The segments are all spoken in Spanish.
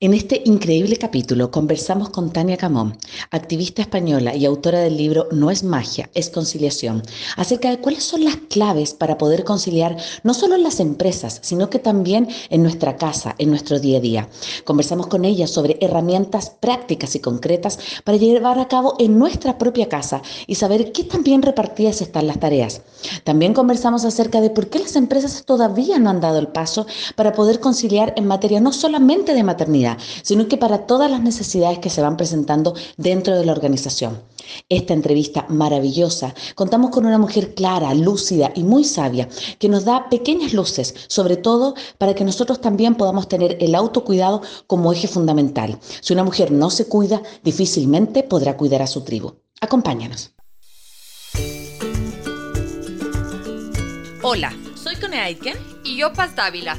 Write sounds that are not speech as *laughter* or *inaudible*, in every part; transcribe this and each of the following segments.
En este increíble capítulo conversamos con Tania Camón, activista española y autora del libro No es magia, es conciliación, acerca de cuáles son las claves para poder conciliar no solo en las empresas, sino que también en nuestra casa, en nuestro día a día. Conversamos con ella sobre herramientas prácticas y concretas para llevar a cabo en nuestra propia casa y saber qué tan bien repartidas están las tareas. También conversamos acerca de por qué las empresas todavía no han dado el paso para poder conciliar en materia no solamente de maternidad, sino que para todas las necesidades que se van presentando dentro de la organización. Esta entrevista maravillosa, contamos con una mujer clara, lúcida y muy sabia, que nos da pequeñas luces, sobre todo para que nosotros también podamos tener el autocuidado como eje fundamental. Si una mujer no se cuida, difícilmente podrá cuidar a su tribu. Acompáñanos. Hola, soy Cone Aitken y yo Paz Dávila.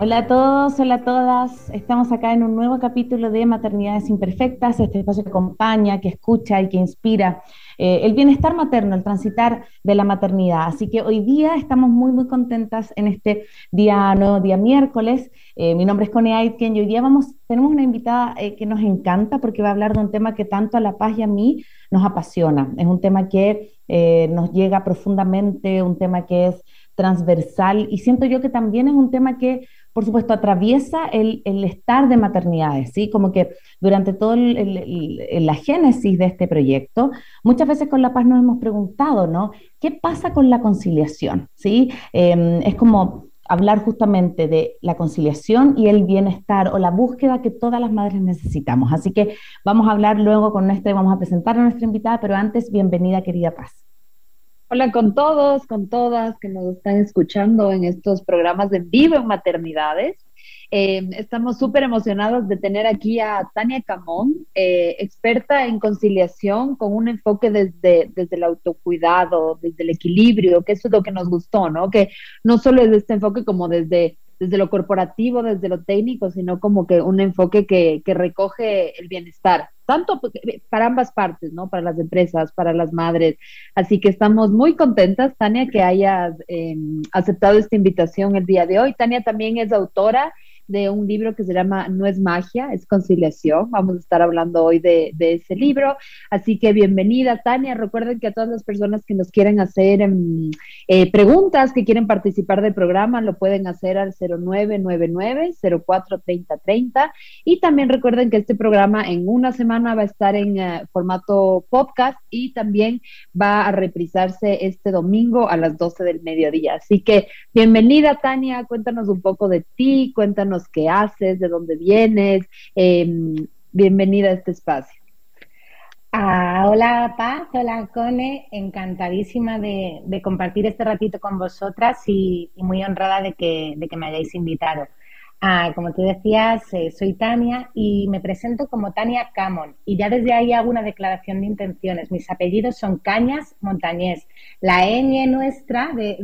Hola a todos, hola a todas. Estamos acá en un nuevo capítulo de Maternidades Imperfectas, este espacio que acompaña, que escucha y que inspira eh, el bienestar materno, el transitar de la maternidad. Así que hoy día estamos muy, muy contentas en este día, nuevo día miércoles. Eh, mi nombre es Connie Aitken y hoy día vamos, tenemos una invitada eh, que nos encanta porque va a hablar de un tema que tanto a La Paz y a mí nos apasiona. Es un tema que nos llega profundamente, un tema que es transversal y siento yo que también es un tema que por supuesto, atraviesa el, estar de maternidades, ¿sí? Como que durante toda la génesis de este proyecto, muchas veces con La Paz nos hemos preguntado, ¿no? ¿Qué pasa con la conciliación? ¿Sí? Em, es como hablar justamente de la conciliación y el bienestar o la búsqueda que todas las madres necesitamos. Así que vamos a hablar luego con nuestra, vamos a presentar a nuestra invitada, pero antes, bienvenida, querida Paz. Hola con todos, con todas que nos están escuchando en estos programas de vivo en maternidades. Eh, estamos súper emocionados de tener aquí a Tania Camón, eh, experta en conciliación con un enfoque desde, desde el autocuidado, desde el equilibrio, que eso es lo que nos gustó, ¿no? Que no solo es este enfoque como desde desde lo corporativo, desde lo técnico, sino como que un enfoque que, que recoge el bienestar, tanto para ambas partes, ¿no? Para las empresas, para las madres. Así que estamos muy contentas, Tania, que hayas em, aceptado esta invitación el día de hoy. Tania también es autora de un libro que se llama No es magia, es conciliación. Vamos a estar hablando hoy de, ese libro. Así que bienvenida, Tania. Recuerden que a todas las personas que nos quieren hacer em, eh, preguntas, que quieren participar del programa, lo pueden hacer al 0999-043030. Y también recuerden que este programa en una semana va a estar en eh, formato podcast y también va a reprisarse este domingo a las 12 del mediodía. Así que bienvenida, Tania. Cuéntanos un poco de ti, cuéntanos qué haces, de dónde vienes. Em, bienvenida a este espacio. Ah, hola Paz, hola Cone, encantadísima de, compartir este ratito con vosotras y, muy honrada de que, me hayáis invitado. Ah, como tú decías, eh, soy Tania y me presento como Tania Camon y ya desde ahí hago una declaración de intenciones. Mis apellidos son Cañas Montañés. La ñ nuestra de,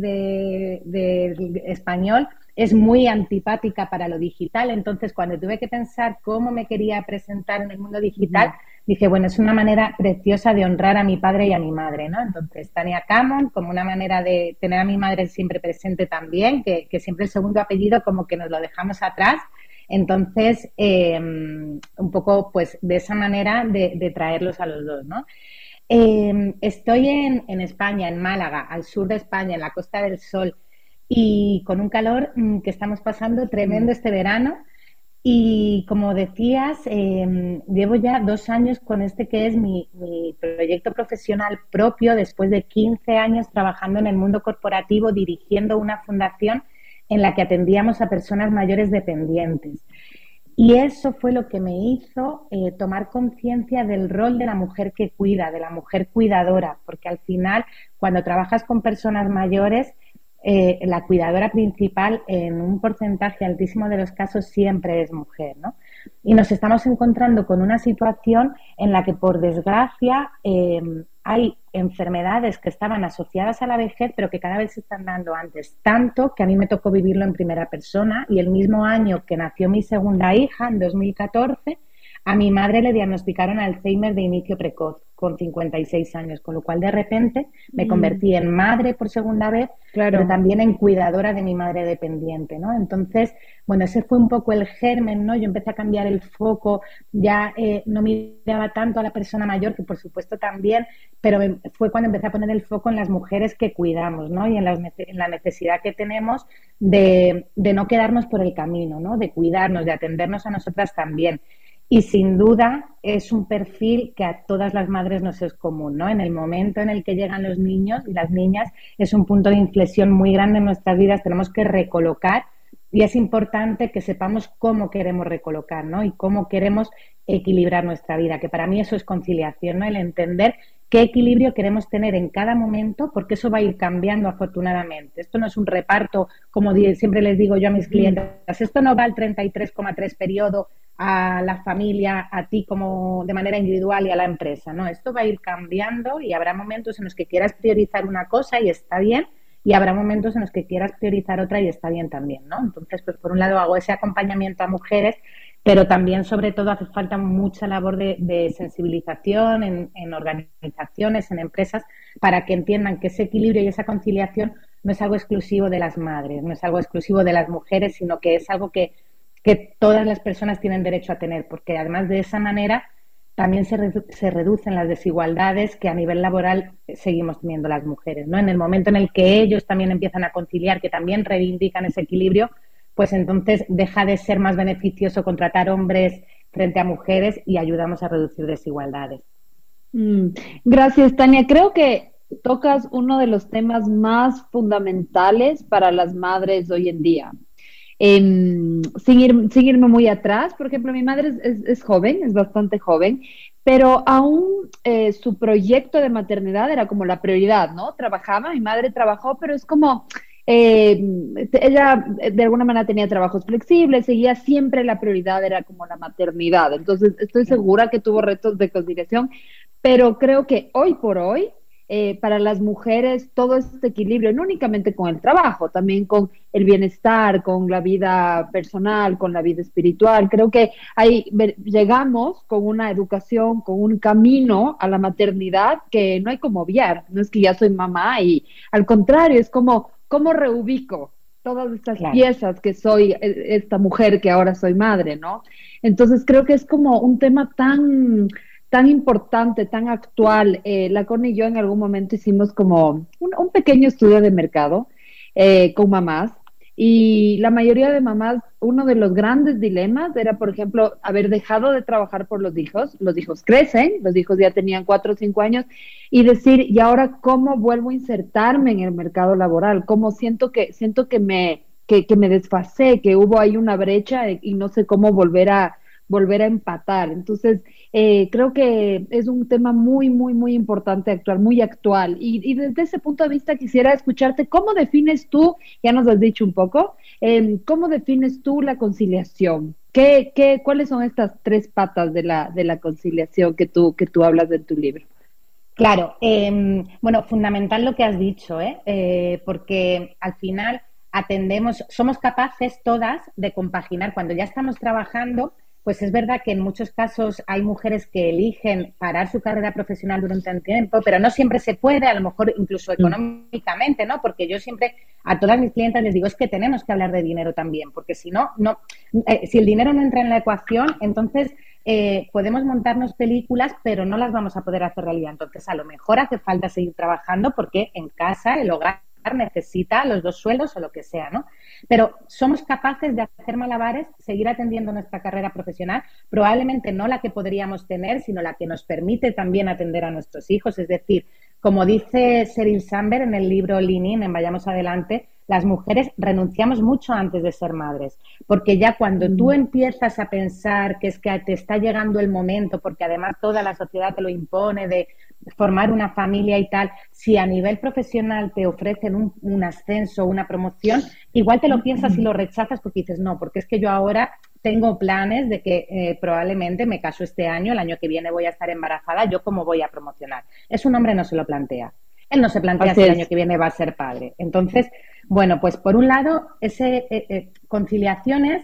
de español es muy antipática para lo digital. Entonces, cuando tuve que pensar cómo me quería presentar en el mundo digital, dije, bueno, es una manera preciosa de honrar a mi padre y a mi madre, ¿no? Entonces, Tania Camon, como una manera de tener a mi madre siempre presente también, que, siempre el segundo apellido como que nos lo dejamos atrás. Entonces, em, un poco, pues, de esa manera de, traerlos a los dos, ¿no? Em, estoy en, en España, en Málaga, al sur de España, en la Costa del Sol y con un calor mm, que estamos pasando tremendo este verano. Y como decías, em, llevo ya dos años con este que es mi, proyecto profesional propio, después de 15 años trabajando en el mundo corporativo, dirigiendo una fundación en la que atendíamos a personas mayores dependientes. Y eso fue lo que me hizo eh, tomar conciencia del rol de la mujer que cuida, de la mujer cuidadora, porque al final, cuando trabajas con personas mayores, eh, la cuidadora principal en un porcentaje altísimo de los casos siempre es mujer, ¿no? Y nos estamos encontrando con una situación en la que, por desgracia, eh, hay enfermedades que estaban asociadas a la vejez, pero que cada vez se están dando antes. Tanto que a mí me tocó vivirlo en primera persona y el mismo año que nació mi segunda hija, en 2014, a mi madre le diagnosticaron Alzheimer de inicio precoz con 56 años, con lo cual de repente me mm. convertí en madre por segunda vez, pero también en cuidadora de mi madre dependiente, ¿no? Entonces, bueno, ese fue un poco el germen, ¿no? Yo empecé a cambiar el foco, ya eh, no miraba tanto a la persona mayor, que por supuesto también, pero fue cuando empecé a poner el foco en las mujeres que cuidamos, ¿no? Y en, en la necesidad que tenemos de, de no quedarnos por el camino, ¿no? De cuidarnos, de atendernos a nosotras también. Y sin duda es un perfil que a todas las madres nos es común, ¿no? En el momento en el que llegan los niños y las niñas es un punto de inflexión muy grande en nuestras vidas, tenemos que recolocar y es importante que sepamos cómo queremos recolocar, ¿no? Y cómo queremos equilibrar nuestra vida, que para mí eso es conciliación, ¿no? El entender qué equilibrio queremos tener en cada momento, porque eso va a ir cambiando afortunadamente. Esto no es un reparto, como siempre les digo yo a mis clientes, esto no va al 33,3 periodo a la familia, a ti como de manera individual y a la empresa, ¿no? Esto va a ir cambiando y habrá momentos en los que quieras priorizar una cosa y está bien, y habrá momentos en los que quieras priorizar otra y está bien también, ¿no? Entonces, pues por un lado hago ese acompañamiento a mujeres, pero también, sobre todo, hace falta mucha labor de, sensibilización en, organizaciones, en empresas, para que entiendan que ese equilibrio y esa conciliación no es algo exclusivo de las madres, no es algo exclusivo de las mujeres, sino que es algo que que todas las personas tienen derecho a tener, porque además de esa manera también se, se, reducen las desigualdades que a nivel laboral seguimos teniendo las mujeres. ¿no? En el momento en el que ellos también empiezan a conciliar, que también reivindican ese equilibrio, pues entonces deja de ser más beneficioso contratar hombres frente a mujeres y ayudamos a reducir desigualdades. Mm, gracias, Tania. Creo que tocas uno de los temas más fundamentales para las madres hoy en día, sin, ir, irme muy atrás, por ejemplo, mi madre es, joven, es bastante joven, pero aún eh, su proyecto de maternidad era como la prioridad, ¿no? Trabajaba, mi madre trabajó, pero es como, eh, ella de alguna manera tenía trabajos flexibles, seguía siempre la prioridad, era como la maternidad. Entonces, estoy segura que tuvo retos de conciliación, pero creo que hoy por hoy eh, para las mujeres todo este equilibrio, no únicamente con el trabajo, también con el bienestar, con la vida personal, con la vida espiritual. Creo que ahí llegamos con una educación, con un camino a la maternidad que no hay como obviar. No es que ya soy mamá y al contrario, es como, ¿cómo reubico? todas estas piezas que soy e, esta mujer que ahora soy madre, ¿no? Entonces creo que es como un tema tan tan importante, tan actual. Eh, la y yo en algún momento hicimos como un, pequeño estudio de mercado eh, con mamás y la mayoría de mamás, uno de los grandes dilemas era, por ejemplo, haber dejado de trabajar por los hijos. Los hijos crecen, los hijos ya tenían cuatro o cinco años y decir, ¿y ahora cómo vuelvo a insertarme en el mercado laboral? ¿Cómo siento que, siento que me, que, que me desfasé, que hubo ahí una brecha y no sé cómo volver a, volver a empatar. Entonces, eh, creo que es un tema muy, muy, muy importante actual, muy actual. Y, desde ese punto de vista quisiera escucharte, ¿cómo defines tú, ya nos has dicho un poco, cómo defines tú la conciliación? ¿Qué, qué, cuáles son estas tres patas de la, de la conciliación que tú, que tú hablas en tu libro? Claro, em, bueno, fundamental lo que has dicho, ¿eh? ¿eh? porque al final atendemos, somos capaces todas de compaginar cuando ya estamos trabajando, pues es verdad que en muchos casos hay mujeres que eligen parar su carrera profesional durante un tiempo, pero no siempre se puede, a lo mejor incluso mm. económicamente, ¿no? Porque yo siempre a todas mis clientes les digo es que tenemos que hablar de dinero también, porque si no, no, eh, si el dinero no entra en la ecuación, entonces eh, podemos montarnos películas, pero no las vamos a poder hacer realidad. Entonces, a lo mejor hace falta seguir trabajando porque en casa, el hogar necesita los dos sueldos o lo que sea, ¿no? Pero somos capaces de hacer malabares, seguir atendiendo nuestra carrera profesional, probablemente no la que podríamos tener, sino la que nos permite también atender a nuestros hijos. Es decir, como dice Sheryl Samber en el libro Lean en Vayamos Adelante, las mujeres renunciamos mucho antes de ser madres, porque ya cuando tú mm. empiezas a pensar que es que te está llegando el momento, porque además toda la sociedad te lo impone de formar una familia y tal, si a nivel profesional te ofrecen un, un ascenso, una promoción, igual te lo piensas y lo rechazas porque dices, no, porque es que yo ahora tengo planes de que eh, probablemente me caso este año, el año que viene voy a estar embarazada, ¿yo cómo voy a promocionar? Es un hombre no se lo plantea. Él no se plantea si el año que viene va a ser padre. Entonces, bueno, pues por un lado, ese eh, eh, conciliaciones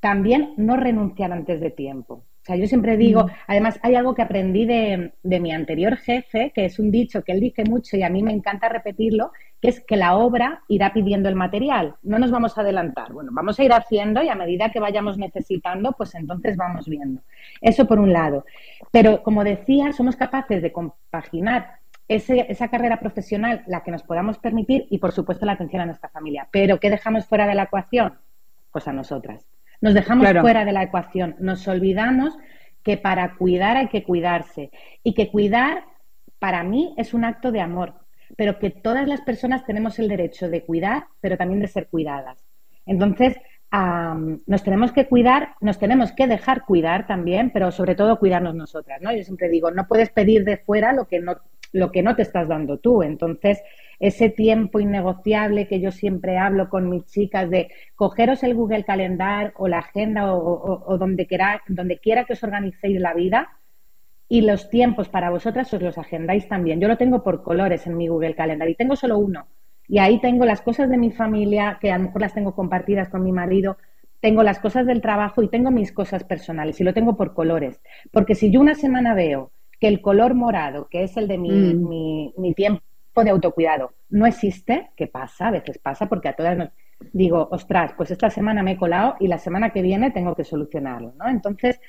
también no renunciar antes de tiempo. O sea, yo siempre digo, mm. además hay algo que aprendí de, mi anterior jefe, que es un dicho que él dice mucho y a mí me encanta repetirlo, que es que la obra irá pidiendo el material. No nos vamos a adelantar. Bueno, vamos a ir haciendo y a medida que vayamos necesitando, pues entonces vamos viendo. Eso por un lado. Pero como decía, somos capaces de compaginar esa carrera profesional, la que nos podamos permitir, y por supuesto la atención a nuestra familia. Pero ¿qué dejamos fuera de la ecuación? Pues a nosotras. Nos dejamos fuera de la ecuación, nos olvidamos que para cuidar hay que cuidarse y que cuidar para mí es un acto de amor, pero que todas las personas tenemos el derecho de cuidar, pero también de ser cuidadas. Entonces, nos tenemos que cuidar, nos tenemos que dejar cuidar también, pero sobre todo cuidarnos nosotras, ¿no? Yo siempre digo, no puedes pedir de fuera lo que no, lo que no te estás dando tú. Entonces, ese tiempo innegociable que yo siempre hablo con mis chicas de cogeros el Google Calendar o la agenda o, donde, quiera, donde quiera que os organicéis la vida y los tiempos para vosotras os los agendáis también. Yo lo tengo por colores en mi Google Calendar y tengo solo uno. Y ahí tengo las cosas de mi familia, que a lo mejor las tengo compartidas con mi marido, tengo las cosas del trabajo y tengo mis cosas personales y lo tengo por colores. Porque si yo una semana veo que el color morado, que es el de mi, mm. mi, mi tiempo de autocuidado no existe, ¿qué pasa? A veces pasa porque a todas nos digo, ostras, pues esta semana me he colado y la semana que viene tengo que solucionarlo, ¿no? Entonces,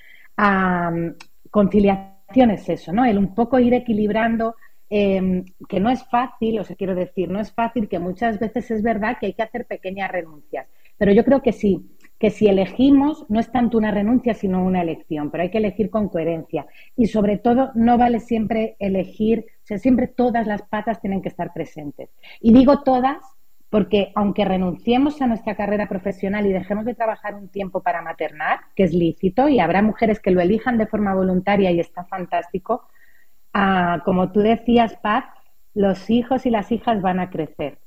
conciliación es eso, ¿no? El un poco ir equilibrando, em, que no es fácil, o quiero decir, no es fácil, que muchas veces es verdad que hay que hacer pequeñas renuncias, pero yo creo que sí, que si elegimos no es tanto una renuncia sino una elección, pero hay que elegir con coherencia y sobre todo no vale siempre elegir, o sea, siempre todas las patas tienen que estar presentes. Y digo todas porque aunque renunciemos a nuestra carrera profesional y dejemos de trabajar un tiempo para maternar, que es lícito y habrá mujeres que lo elijan de forma voluntaria y está fantástico, ah, como tú decías, Paz, los hijos y las hijas van a crecer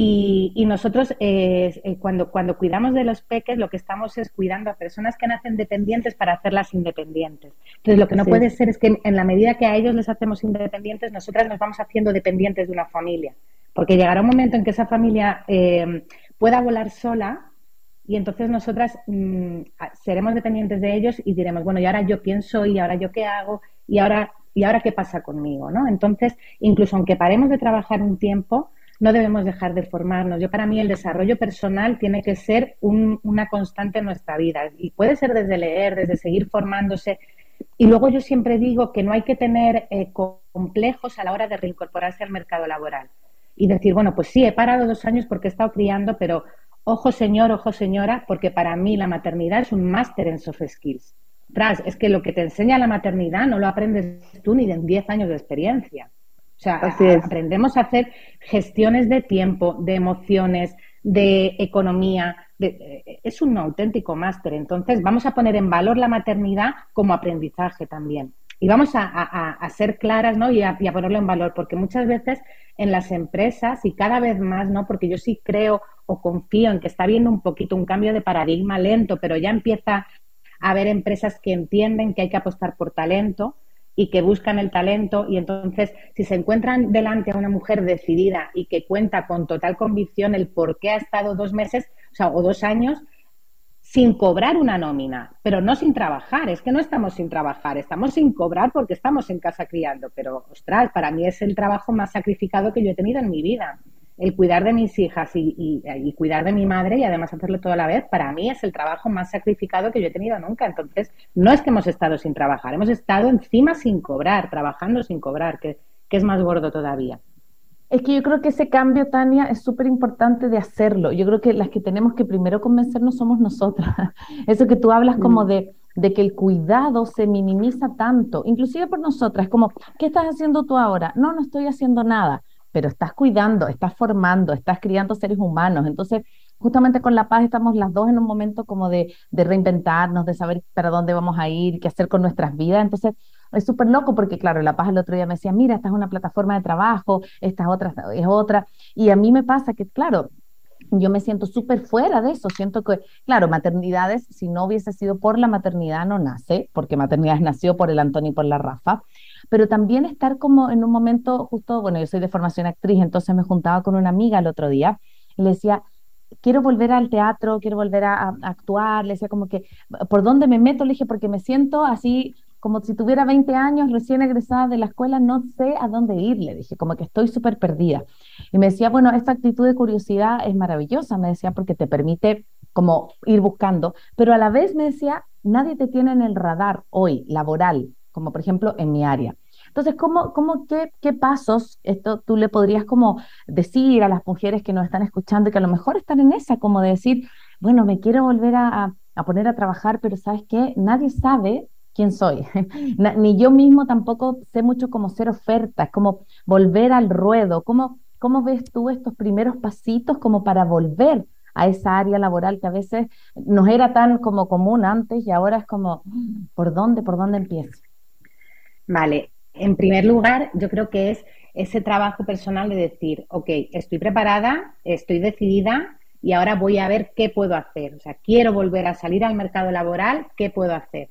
y, nosotros, eh, eh, cuando, cuando cuidamos de los peques, lo que estamos es cuidando a personas que nacen dependientes para hacerlas independientes. Entonces, lo que no puede ser es que en la medida que a ellos les hacemos independientes, nosotras nos vamos haciendo dependientes de una familia. Porque llegará un momento en que esa familia eh, pueda volar sola y entonces nosotras mm, seremos dependientes de ellos y diremos, bueno, y ahora yo quién soy, y ahora yo qué hago, y ahora, y ahora qué pasa conmigo, ¿no? Entonces, incluso aunque paremos de trabajar un tiempo, no debemos dejar de formarnos. Yo para mí el desarrollo personal tiene que ser una constante en nuestra vida y puede ser desde leer, desde seguir formándose. Y luego yo siempre digo que no hay que tener eh, complejos a la hora de reincorporarse al mercado laboral y decir, bueno, pues sí, he parado dos años porque he estado criando, pero ojo señor, ojo señora, porque para mí la maternidad es un máster en soft skills. Tras, es que lo que te enseña la maternidad no lo aprendes tú ni en 10 años de experiencia. O sea, aprendemos a hacer gestiones de tiempo, de emociones, de economía. Eh, es un auténtico máster. Entonces, vamos a poner en valor la maternidad como aprendizaje también. Y vamos a, ser claras ¿no? y, a, ponerlo en valor, porque muchas veces en las empresas y cada vez más, ¿no? porque yo sí creo o confío en que está habiendo un poquito un cambio de paradigma lento, pero ya empieza a haber empresas que entienden que hay que apostar por talento y que buscan el talento. Y entonces si se encuentran delante a una mujer decidida y que cuenta con total convicción el por qué ha estado dos meses o, sea, o dos años sin cobrar una nómina, pero no sin trabajar, es que no estamos sin trabajar, estamos sin cobrar porque estamos en casa criando, pero ostras, para mí es el trabajo más sacrificado que yo he tenido en mi vida el cuidar de mis hijas y, cuidar de mi madre y además hacerlo toda la vez, para mí es el trabajo más sacrificado que yo he tenido nunca. Entonces, no es que hemos estado sin trabajar, hemos estado encima sin cobrar, trabajando sin cobrar, que, es más gordo todavía. Es que yo creo que ese cambio, Tania, es súper importante de hacerlo. Yo creo que las que tenemos que primero convencernos somos nosotras. *laughs* Eso que tú hablas como mm. de, de que el cuidado se minimiza tanto, inclusive por nosotras, como, ¿qué estás haciendo tú ahora? No, no estoy haciendo nada pero estás cuidando, estás formando, estás criando seres humanos. Entonces, justamente con La Paz estamos las dos en un momento como de, reinventarnos, de saber para dónde vamos a ir, qué hacer con nuestras vidas. Entonces, es súper loco porque, claro, La Paz el otro día me decía, mira, esta es una plataforma de trabajo, esta es otra, es otra. Y a mí me pasa que, claro, yo me siento súper fuera de eso. Siento que, claro, maternidades, si no hubiese sido por la maternidad, no nace, porque maternidades nació por el Antonio y por la Rafa. Pero también estar como en un momento justo, bueno, yo soy de formación actriz, entonces me juntaba con una amiga el otro día y le decía, quiero volver al teatro, quiero volver a, actuar, le decía como que, ¿por dónde me meto? Le dije, porque me siento así como si tuviera 20 años, recién egresada de la escuela, no sé a dónde ir, le dije, como que estoy súper perdida. Y me decía, bueno, esta actitud de curiosidad es maravillosa, me decía, porque te permite como ir buscando, pero a la vez me decía, nadie te tiene en el radar hoy, laboral, como por ejemplo en mi área. Entonces, ¿cómo, cómo qué, qué, pasos esto tú le podrías como decir a las mujeres que nos están escuchando y que a lo mejor están en esa, como de decir, bueno, me quiero volver a, poner a trabajar, pero ¿sabes qué? Nadie sabe quién soy. *laughs* Ni yo mismo tampoco sé mucho cómo ser ofertas, como volver al ruedo. ¿Cómo, ¿Cómo ves tú estos primeros pasitos como para volver a esa área laboral que a veces nos era tan como común antes y ahora es como, ¿por dónde, por dónde empiezo? Vale, en primer lugar, yo creo que es ese trabajo personal de decir, ok, estoy preparada, estoy decidida y ahora voy a ver qué puedo hacer. O sea, quiero volver a salir al mercado laboral, ¿qué puedo hacer?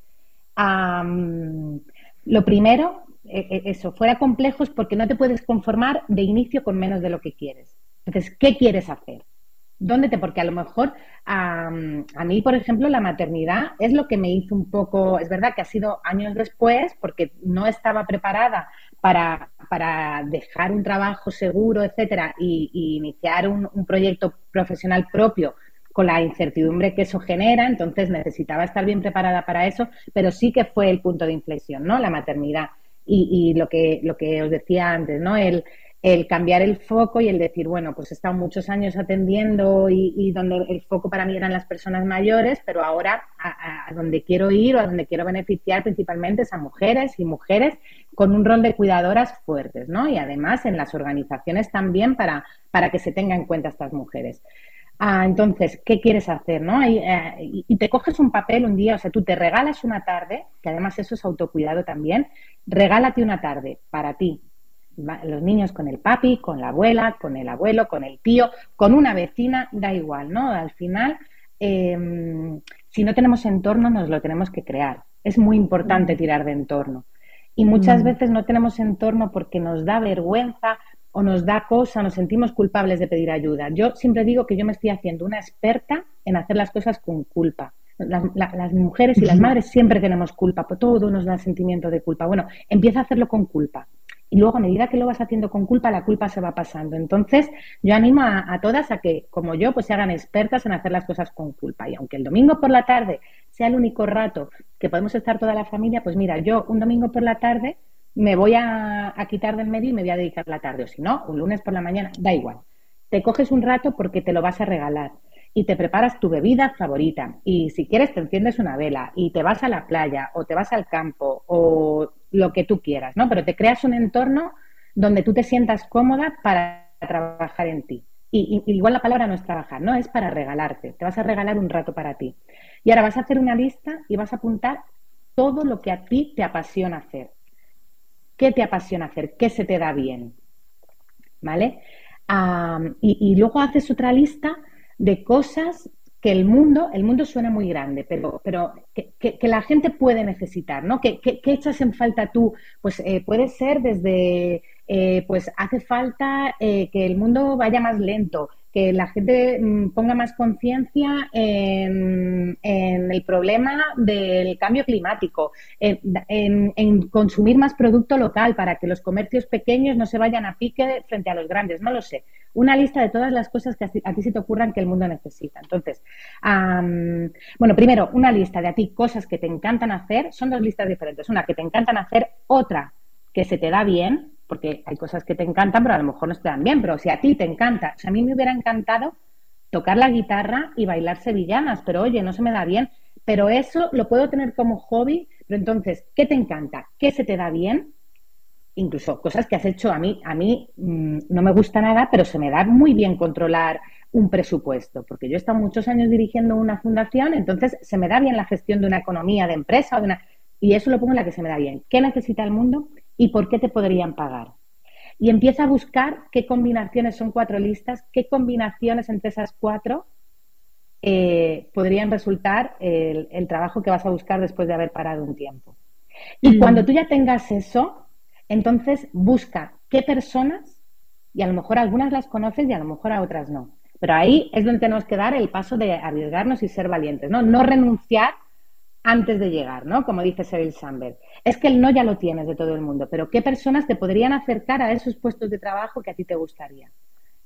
lo primero, e, e, eso, fuera complejo es porque no te puedes conformar de inicio con menos de lo que quieres. Entonces, ¿qué quieres hacer? ¿Dónde te? Porque a lo mejor a, mí, por ejemplo, la maternidad es lo que me hizo un poco, es verdad que ha sido años después, porque no estaba preparada para, para dejar un trabajo seguro, etcétera, y, iniciar un, un, proyecto profesional propio con la incertidumbre que eso genera, entonces necesitaba estar bien preparada para eso, pero sí que fue el punto de inflexión, ¿no? La maternidad. Y, lo, que, lo que os decía antes, ¿no? El, el cambiar el foco y el decir, bueno, pues he estado muchos años atendiendo y, donde el foco para mí eran las personas mayores, pero ahora a, donde quiero ir o a donde quiero beneficiar principalmente es a mujeres y mujeres con un rol de cuidadoras fuertes, ¿no? Y además en las organizaciones también para, para que se tenga en cuenta estas mujeres. Ah, entonces, ¿qué quieres hacer? ¿no? Y, eh, y, te coges un papel un día, o sea, tú te regalas una tarde, que además eso es autocuidado también, regálate una tarde para ti. Los niños con el papi, con la abuela, con el abuelo, con el tío, con una vecina, da igual, ¿no? Al final, eh, si no tenemos entorno, nos lo tenemos que crear. Es muy importante mm. tirar de entorno. Y muchas mm. veces no tenemos entorno porque nos da vergüenza, o nos da cosa, nos sentimos culpables de pedir ayuda. Yo siempre digo que yo me estoy haciendo una experta en hacer las cosas con culpa. Las, mujeres y las madres siempre tenemos culpa, por todo nos da sentimiento de culpa. Bueno, empieza a hacerlo con culpa. Y luego, a medida que lo vas haciendo con culpa, la culpa se va pasando. Entonces, yo animo a, todas a que, como yo, pues se hagan expertas en hacer las cosas con culpa. Y aunque el domingo por la tarde sea el único rato que podemos estar toda la familia, pues mira, yo un domingo por la tarde me voy a, quitar del medio y me voy a dedicar la tarde, o si no, un lunes por la mañana, da igual. Te coges un rato porque te lo vas a regalar y te preparas tu bebida favorita y si quieres te enciendes una vela y te vas a la playa o te vas al campo o lo que tú quieras, ¿no? Pero te creas un entorno donde tú te sientas cómoda para trabajar en ti. Y, igual la palabra no es trabajar, no es para regalarte, te vas a regalar un rato para ti. Y ahora vas a hacer una lista y vas a apuntar todo lo que a ti te apasiona hacer. ¿Qué te apasiona hacer? ¿Qué se te da bien? ¿Vale? y, luego haces otra lista de cosas que el mundo, el mundo suena muy grande, pero, pero que, la gente puede necesitar, ¿no? ¿Qué, echas en falta tú? Pues eh, puede ser desde, eh, pues hace falta eh, que el mundo vaya más lento, que la gente mm, ponga más conciencia en, el problema del cambio climático, en, consumir más producto local para que los comercios pequeños no se vayan a pique frente a los grandes, no lo sé. Una lista de todas las cosas que a ti, se te ocurran que el mundo necesita. Entonces, bueno, primero, una lista de a ti cosas que te encantan hacer, son dos listas diferentes. Una que te encantan hacer, otra que se te da bien, porque hay cosas que te encantan, pero a lo mejor no te dan bien, pero si a ti te encanta, o sea, a mí me hubiera encantado tocar la guitarra y bailar sevillanas, pero oye, no se me da bien, pero eso lo puedo tener como hobby, pero entonces, ¿qué te encanta? ¿Qué se te da bien? incluso cosas que has hecho a mí, a mí mm, no me gusta nada, pero se me da muy bien controlar un presupuesto, porque yo he estado muchos años dirigiendo una fundación, entonces se me da bien la gestión de una economía de empresa o de una, y eso lo pongo en la que se me da bien. ¿Qué necesita el mundo y por qué te podrían pagar? Y empieza a buscar qué combinaciones son cuatro listas, qué combinaciones entre esas cuatro eh, podrían resultar el, el, trabajo que vas a buscar después de haber parado un tiempo. Y mm. cuando tú ya tengas eso, entonces busca qué personas, y a lo mejor algunas las conoces y a lo mejor a otras no. Pero ahí es donde tenemos que dar el paso de arriesgarnos y ser valientes, ¿no? No renunciar antes de llegar, ¿no? Como dice Sheryl Sandberg. Es que el no ya lo tienes de todo el mundo, pero ¿qué personas te podrían acercar a esos puestos de trabajo que a ti te gustaría?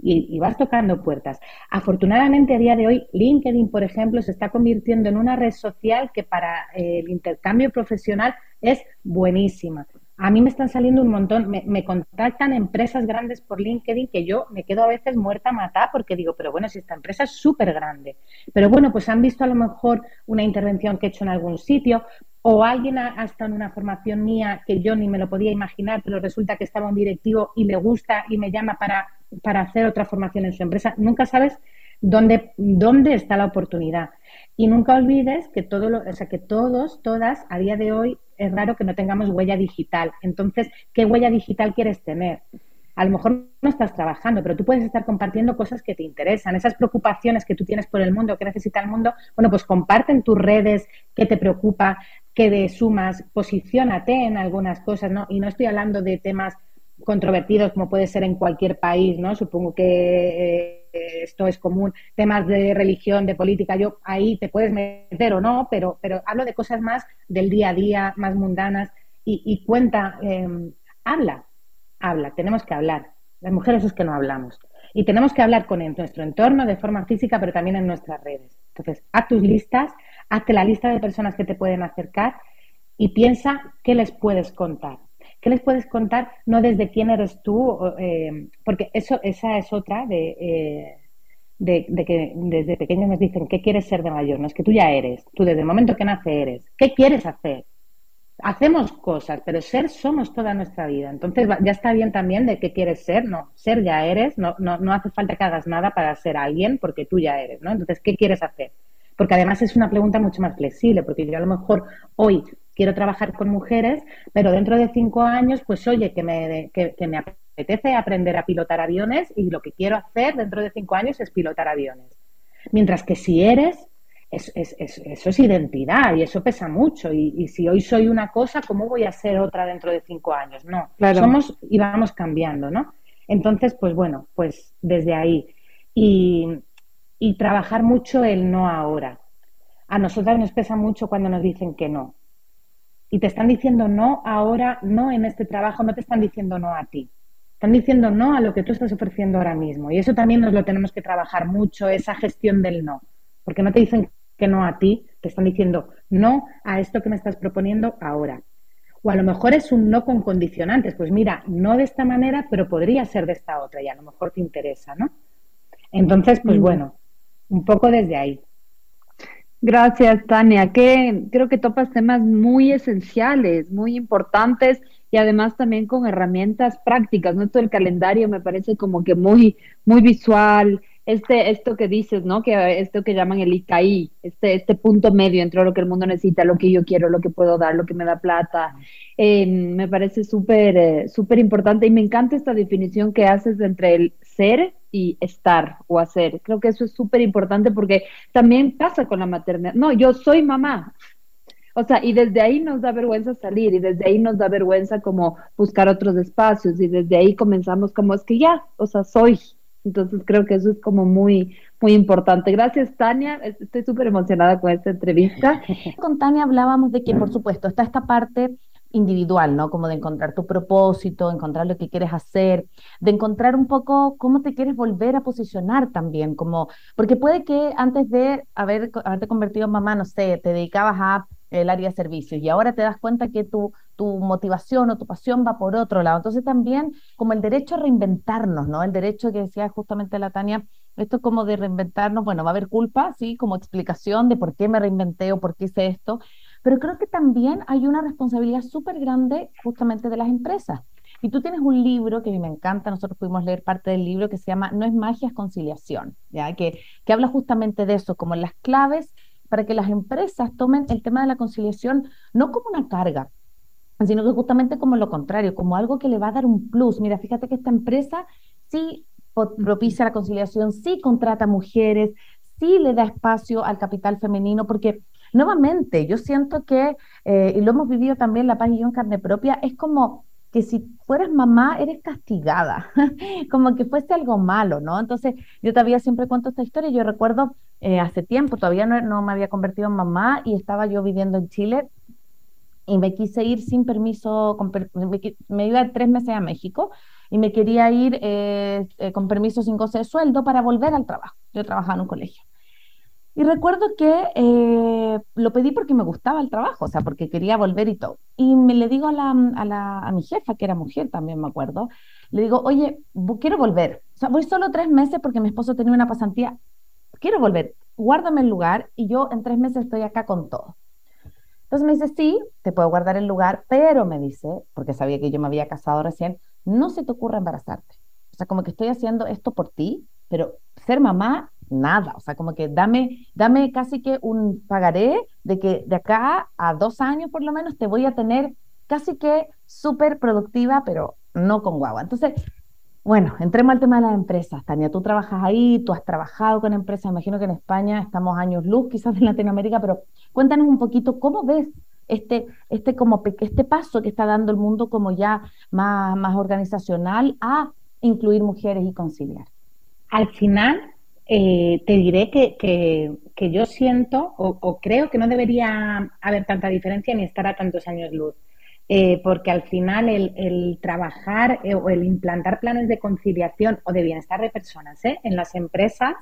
Y, vas tocando puertas. Afortunadamente, a día de hoy, LinkedIn, por ejemplo, se está convirtiendo en una red social que para el intercambio profesional es buenísima. A mí me están saliendo un montón, me, contactan empresas grandes por LinkedIn que yo me quedo a veces muerta a matar porque digo, pero bueno, si esta empresa es súper grande. Pero bueno, pues han visto a lo mejor una intervención que he hecho en algún sitio o alguien ha, estado en una formación mía que yo ni me lo podía imaginar, pero resulta que estaba un directivo y le gusta y me llama para, para hacer otra formación en su empresa. Nunca sabes dónde, dónde está la oportunidad. Y nunca olvides que, todo lo, o sea, que todos, todas, a día de hoy es raro que no tengamos huella digital. Entonces, ¿qué huella digital quieres tener? A lo mejor no estás trabajando, pero tú puedes estar compartiendo cosas que te interesan, esas preocupaciones que tú tienes por el mundo, que necesita el mundo, bueno, pues comparte en tus redes qué te preocupa, qué de sumas, posiciónate en algunas cosas, ¿no? Y no estoy hablando de temas controvertidos como puede ser en cualquier país, ¿no? Supongo que eh, esto es común. Temas de religión, de política, yo ahí te puedes meter o no, pero, pero hablo de cosas más del día a día, más mundanas y, cuenta, em, habla, habla, tenemos que hablar. Las mujeres es que no hablamos. Y tenemos que hablar con nuestro entorno de forma física, pero también en nuestras redes. Entonces, haz tus listas, hazte la lista de personas que te pueden acercar y piensa qué les puedes contar ¿Qué les puedes contar? No desde quién eres tú, eh, porque eso, esa es otra eh, de, de, que desde pequeños nos dicen, ¿qué quieres ser de mayor? No es que tú ya eres, tú desde el momento que nace eres. ¿Qué quieres hacer? Hacemos cosas, pero ser somos toda nuestra vida. Entonces ya está bien también de qué quieres ser, no, ser ya eres, no, no, no hace falta que hagas nada para ser alguien porque tú ya eres, ¿no? Entonces, ¿qué quieres hacer? Porque además es una pregunta mucho más flexible, porque yo a lo mejor hoy quiero trabajar con mujeres, pero dentro de cinco años, pues oye, que me, que, me apetece aprender a pilotar aviones y lo que quiero hacer dentro de cinco años es pilotar aviones. Mientras que si eres, es, es, eso es identidad y eso pesa mucho. Y, si hoy soy una cosa, ¿cómo voy a ser otra dentro de cinco años? No, somos y vamos cambiando, ¿no? Entonces, pues bueno, pues desde ahí. Y, y trabajar mucho el no ahora. A nosotras nos pesa mucho cuando nos dicen que no y te están diciendo no ahora, no en este trabajo, no te están diciendo no a ti. Están diciendo no a lo que tú estás ofreciendo ahora mismo. Y eso también nos lo tenemos que trabajar mucho, esa gestión del no. Porque no te dicen que no a ti, te están diciendo no a esto que me estás proponiendo ahora. O a lo mejor es un no con condicionantes. Pues mira, no de esta manera, pero podría ser de esta otra y a lo mejor te interesa, ¿no? Entonces, pues bueno, un poco desde ahí. Gracias, Tania. Que creo que topas temas muy esenciales, muy importantes y además también con herramientas prácticas. ¿no? Esto del calendario me parece como que muy, muy visual. Este, esto que dices, ¿no? Que esto que llaman el ICAI, este, este punto medio entre lo que el mundo necesita, lo que yo quiero, lo que puedo dar, lo que me da plata. Eh, me parece súper, eh, súper importante y me encanta esta definición que haces entre el ser y estar o hacer. Creo que eso es súper importante porque también pasa con la maternidad. No, yo soy mamá. O sea, y desde ahí nos da vergüenza salir y desde ahí nos da vergüenza como buscar otros espacios y desde ahí comenzamos como es que ya, o sea, soy. Entonces creo que eso es como muy, muy importante. Gracias, Tania. Estoy súper emocionada con esta entrevista. *laughs* Con Tania hablábamos de que, por supuesto, está esta parte individual, ¿no? Como de encontrar tu propósito, encontrar lo que quieres hacer, de encontrar un poco cómo te quieres volver a posicionar también, como, porque puede que antes de haber, haberte convertido en mamá, no sé, te dedicabas a el área de servicios y ahora te das cuenta que tu, tu motivación o tu pasión va por otro lado. Entonces también como el derecho a reinventarnos, ¿no? El derecho que decía justamente la Tania, esto como de reinventarnos, bueno, va a haber culpa, sí, como explicación de por qué me reinventé o por qué hice esto, pero creo que también hay una responsabilidad súper grande justamente de las empresas. Y tú tienes un libro que a mí me encanta, nosotros pudimos leer parte del libro que se llama No es magia, es conciliación, ¿ya? Que, que habla justamente de eso, como las claves para que las empresas tomen el tema de la conciliación no como una carga, sino que justamente como lo contrario, como algo que le va a dar un plus. Mira, fíjate que esta empresa sí propicia la conciliación, sí contrata mujeres, sí le da espacio al capital femenino, porque nuevamente yo siento que, eh, y lo hemos vivido también la paz y yo en carne propia, es como que si fueras mamá eres castigada, *laughs* como que fuese algo malo, ¿no? Entonces yo todavía siempre cuento esta historia, yo recuerdo eh, hace tiempo, todavía no, me había convertido en mamá y estaba yo viviendo en Chile y me quise ir sin permiso, me, iba tres meses a México y me quería ir eh, eh, con permiso sin goce de sueldo para volver al trabajo. Yo trabajaba en un colegio. Y recuerdo que eh, lo pedí porque me gustaba el trabajo, o sea, porque quería volver y todo. Y me le digo a, la, a, a mi jefa, que era mujer también, me acuerdo, le digo, oye, quiero volver. O sea, voy solo tres meses porque mi esposo tenía una pasantía. Quiero volver, guárdame el lugar y yo en tres meses estoy acá con todo. Entonces me dice, sí, te puedo guardar el lugar, pero me dice, porque sabía que yo me había casado recién, no se te ocurra embarazarte. O sea, como que estoy haciendo esto por ti, pero ser mamá, nada. O sea, como que dame, dame casi que un pagaré de que de acá a dos años por lo menos te voy a tener casi que súper productiva, pero no con guagua. Entonces, bueno, entremos al tema de las empresas. Tania, tú trabajas ahí, tú has trabajado con empresas, imagino que en España estamos años luz, quizás en Latinoamérica, pero cuéntanos un poquito cómo ves este, este, como, este paso que está dando el mundo como ya más, más organizacional a incluir mujeres y conciliar. Al final, eh, te diré que, que, yo siento o, creo que no debería haber tanta diferencia ni estar a tantos años luz. Eh, porque al final el, trabajar eh, o el implantar planes de conciliación o de bienestar de personas ¿eh? en las empresas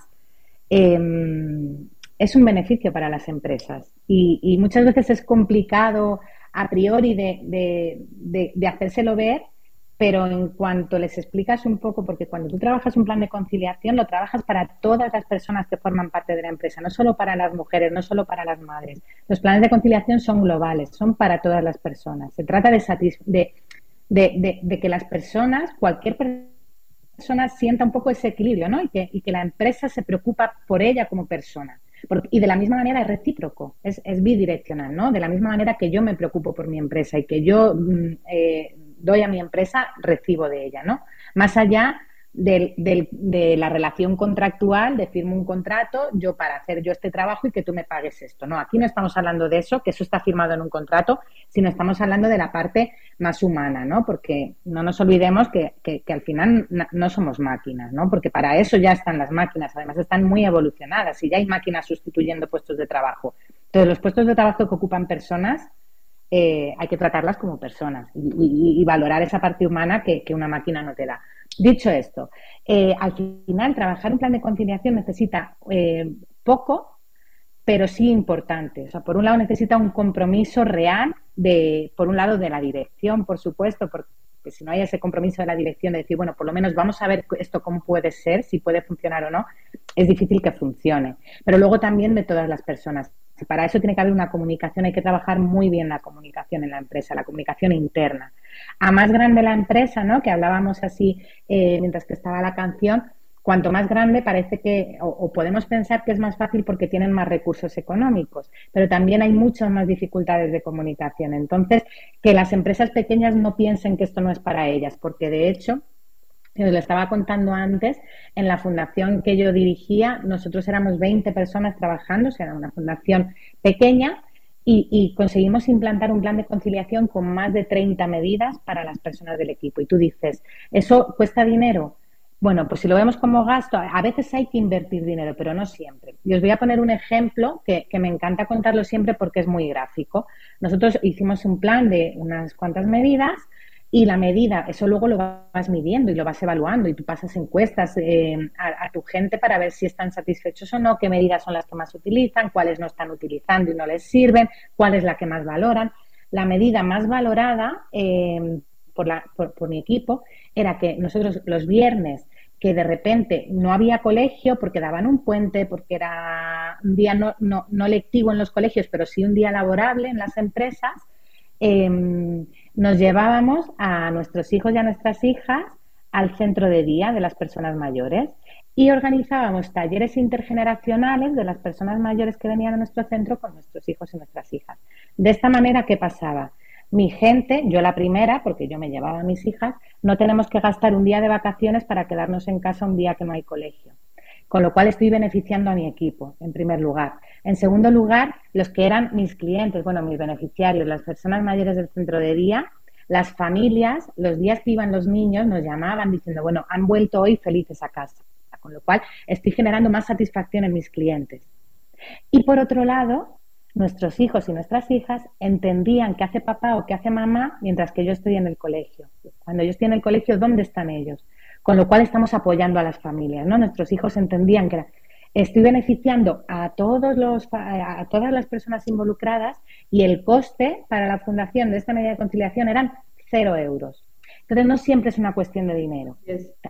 em, es un beneficio para las empresas y, muchas veces es complicado a priori de, de hacérselo ver pero en cuanto les explicas un poco, porque cuando tú trabajas un plan de conciliación, lo trabajas para todas las personas que forman parte de la empresa, no solo para las mujeres, no solo para las madres. Los planes de conciliación son globales, son para todas las personas. Se trata de, de, que las personas, cualquier persona, sienta un poco ese equilibrio, ¿no? Y que, y que la empresa se preocupa por ella como persona. y de la misma manera es recíproco, es, es, bidireccional, ¿no? De la misma manera que yo me preocupo por mi empresa y que yo mm, eh, doy a mi empresa, recibo de ella, ¿no? Más allá de la relación contractual, de firmo un contrato, yo para hacer yo este trabajo y que tú me pagues esto. No, aquí no estamos hablando de eso, que eso está firmado en un contrato, sino estamos hablando de la parte más humana, ¿no? Porque no nos olvidemos que, que, al final no somos máquinas, ¿no? Porque para eso ya están las máquinas, además están muy evolucionadas y ya hay máquinas sustituyendo puestos de trabajo. Entonces, los puestos de trabajo que ocupan personas eh, hay que tratarlas como personas y, valorar esa parte humana que, una máquina no te da. Dicho esto, eh, al final trabajar un plan de conciliación necesita eh, poco, pero sí importante. O sea, por un lado necesita un compromiso real de, por un lado, de la dirección, por supuesto, porque si no hay ese compromiso de la dirección de decir, bueno, por lo menos vamos a ver esto cómo puede ser, si puede funcionar o no, es difícil que funcione. Pero luego también de todas las personas para eso tiene que haber una comunicación, hay que trabajar muy bien la comunicación en la empresa, la comunicación interna. A más grande la empresa, ¿no? Que hablábamos así eh, mientras que estaba la canción, cuanto más grande parece que, o, podemos pensar que es más fácil porque tienen más recursos económicos, pero también hay muchas más dificultades de comunicación. Entonces, que las empresas pequeñas no piensen que esto no es para ellas, porque de hecho les lo estaba contando antes, en la fundación que yo dirigía, nosotros éramos 20 personas trabajando, o sea, era una fundación pequeña, y, conseguimos implantar un plan de conciliación con más de 30 medidas para las personas del equipo. Y tú dices, ¿eso cuesta dinero? Bueno, pues si lo vemos como gasto, a veces hay que invertir dinero, pero no siempre. Y os voy a poner un ejemplo que, que me encanta contarlo siempre porque es muy gráfico. Nosotros hicimos un plan de unas cuantas medidas y la medida, eso luego lo vas midiendo y lo vas evaluando y tú pasas encuestas eh, a, tu gente para ver si están satisfechos o no, qué medidas son las que más utilizan, cuáles no están utilizando y no les sirven, cuál es la que más valoran. La medida más valorada eh, por, mi equipo era que nosotros los viernes que de repente no había colegio porque daban un puente, porque era un día no, no, no lectivo en los colegios, pero sí un día laborable en las empresas, eh, nos llevábamos a nuestros hijos y a nuestras hijas al centro de día de las personas mayores y organizábamos talleres intergeneracionales de las personas mayores que venían a nuestro centro con nuestros hijos y nuestras hijas. De esta manera, ¿qué pasaba? Mi gente, yo la primera, porque yo me llevaba a mis hijas, no tenemos que gastar un día de vacaciones para quedarnos en casa un día que no hay colegio. Con lo cual estoy beneficiando a mi equipo, en primer lugar. En segundo lugar, los que eran mis clientes, bueno, mis beneficiarios, las personas mayores del centro de día, las familias, los días que iban los niños, nos llamaban diciendo, bueno, han vuelto hoy felices a casa con lo cual estoy generando más satisfacción en mis clientes. Y por otro lado, nuestros hijos y nuestras hijas entendían qué hace papá o qué hace mamá mientras que yo estoy en el colegio. Cuando yo estoy en el colegio, ¿dónde están ellos? Con lo cual estamos apoyando a las familias, ¿no? Nuestros hijos entendían que estoy beneficiando a todos los a todas las personas involucradas y el coste para la fundación de esta medida de conciliación eran cero euros. Entonces, no siempre es una cuestión de dinero.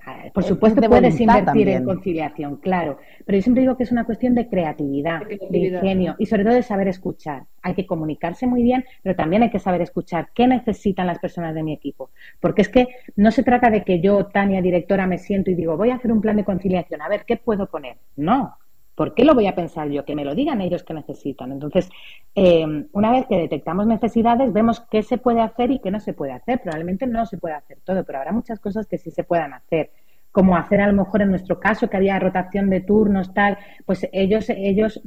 Ah, por supuesto, puedes invertir en conciliación, claro, pero yo siempre digo que es una cuestión de creatividad, de, ingenio y sobre todo de saber escuchar. Hay que comunicarse muy bien, pero también hay que saber escuchar qué necesitan las personas de mi equipo. Porque es que no se trata de que yo, Tania, directora, me siento y digo, voy a hacer un plan de conciliación, a ver, ¿qué puedo poner? No, ¿Por qué lo voy a pensar yo? Que me lo digan ellos que necesitan. Entonces, eh, una vez que detectamos necesidades, vemos qué se puede hacer y qué no se puede hacer. Probablemente no se puede hacer todo, pero habrá muchas cosas que sí se puedan hacer. Como hacer a lo mejor en nuestro caso que había rotación de turnos, tal, pues ellos, ellos,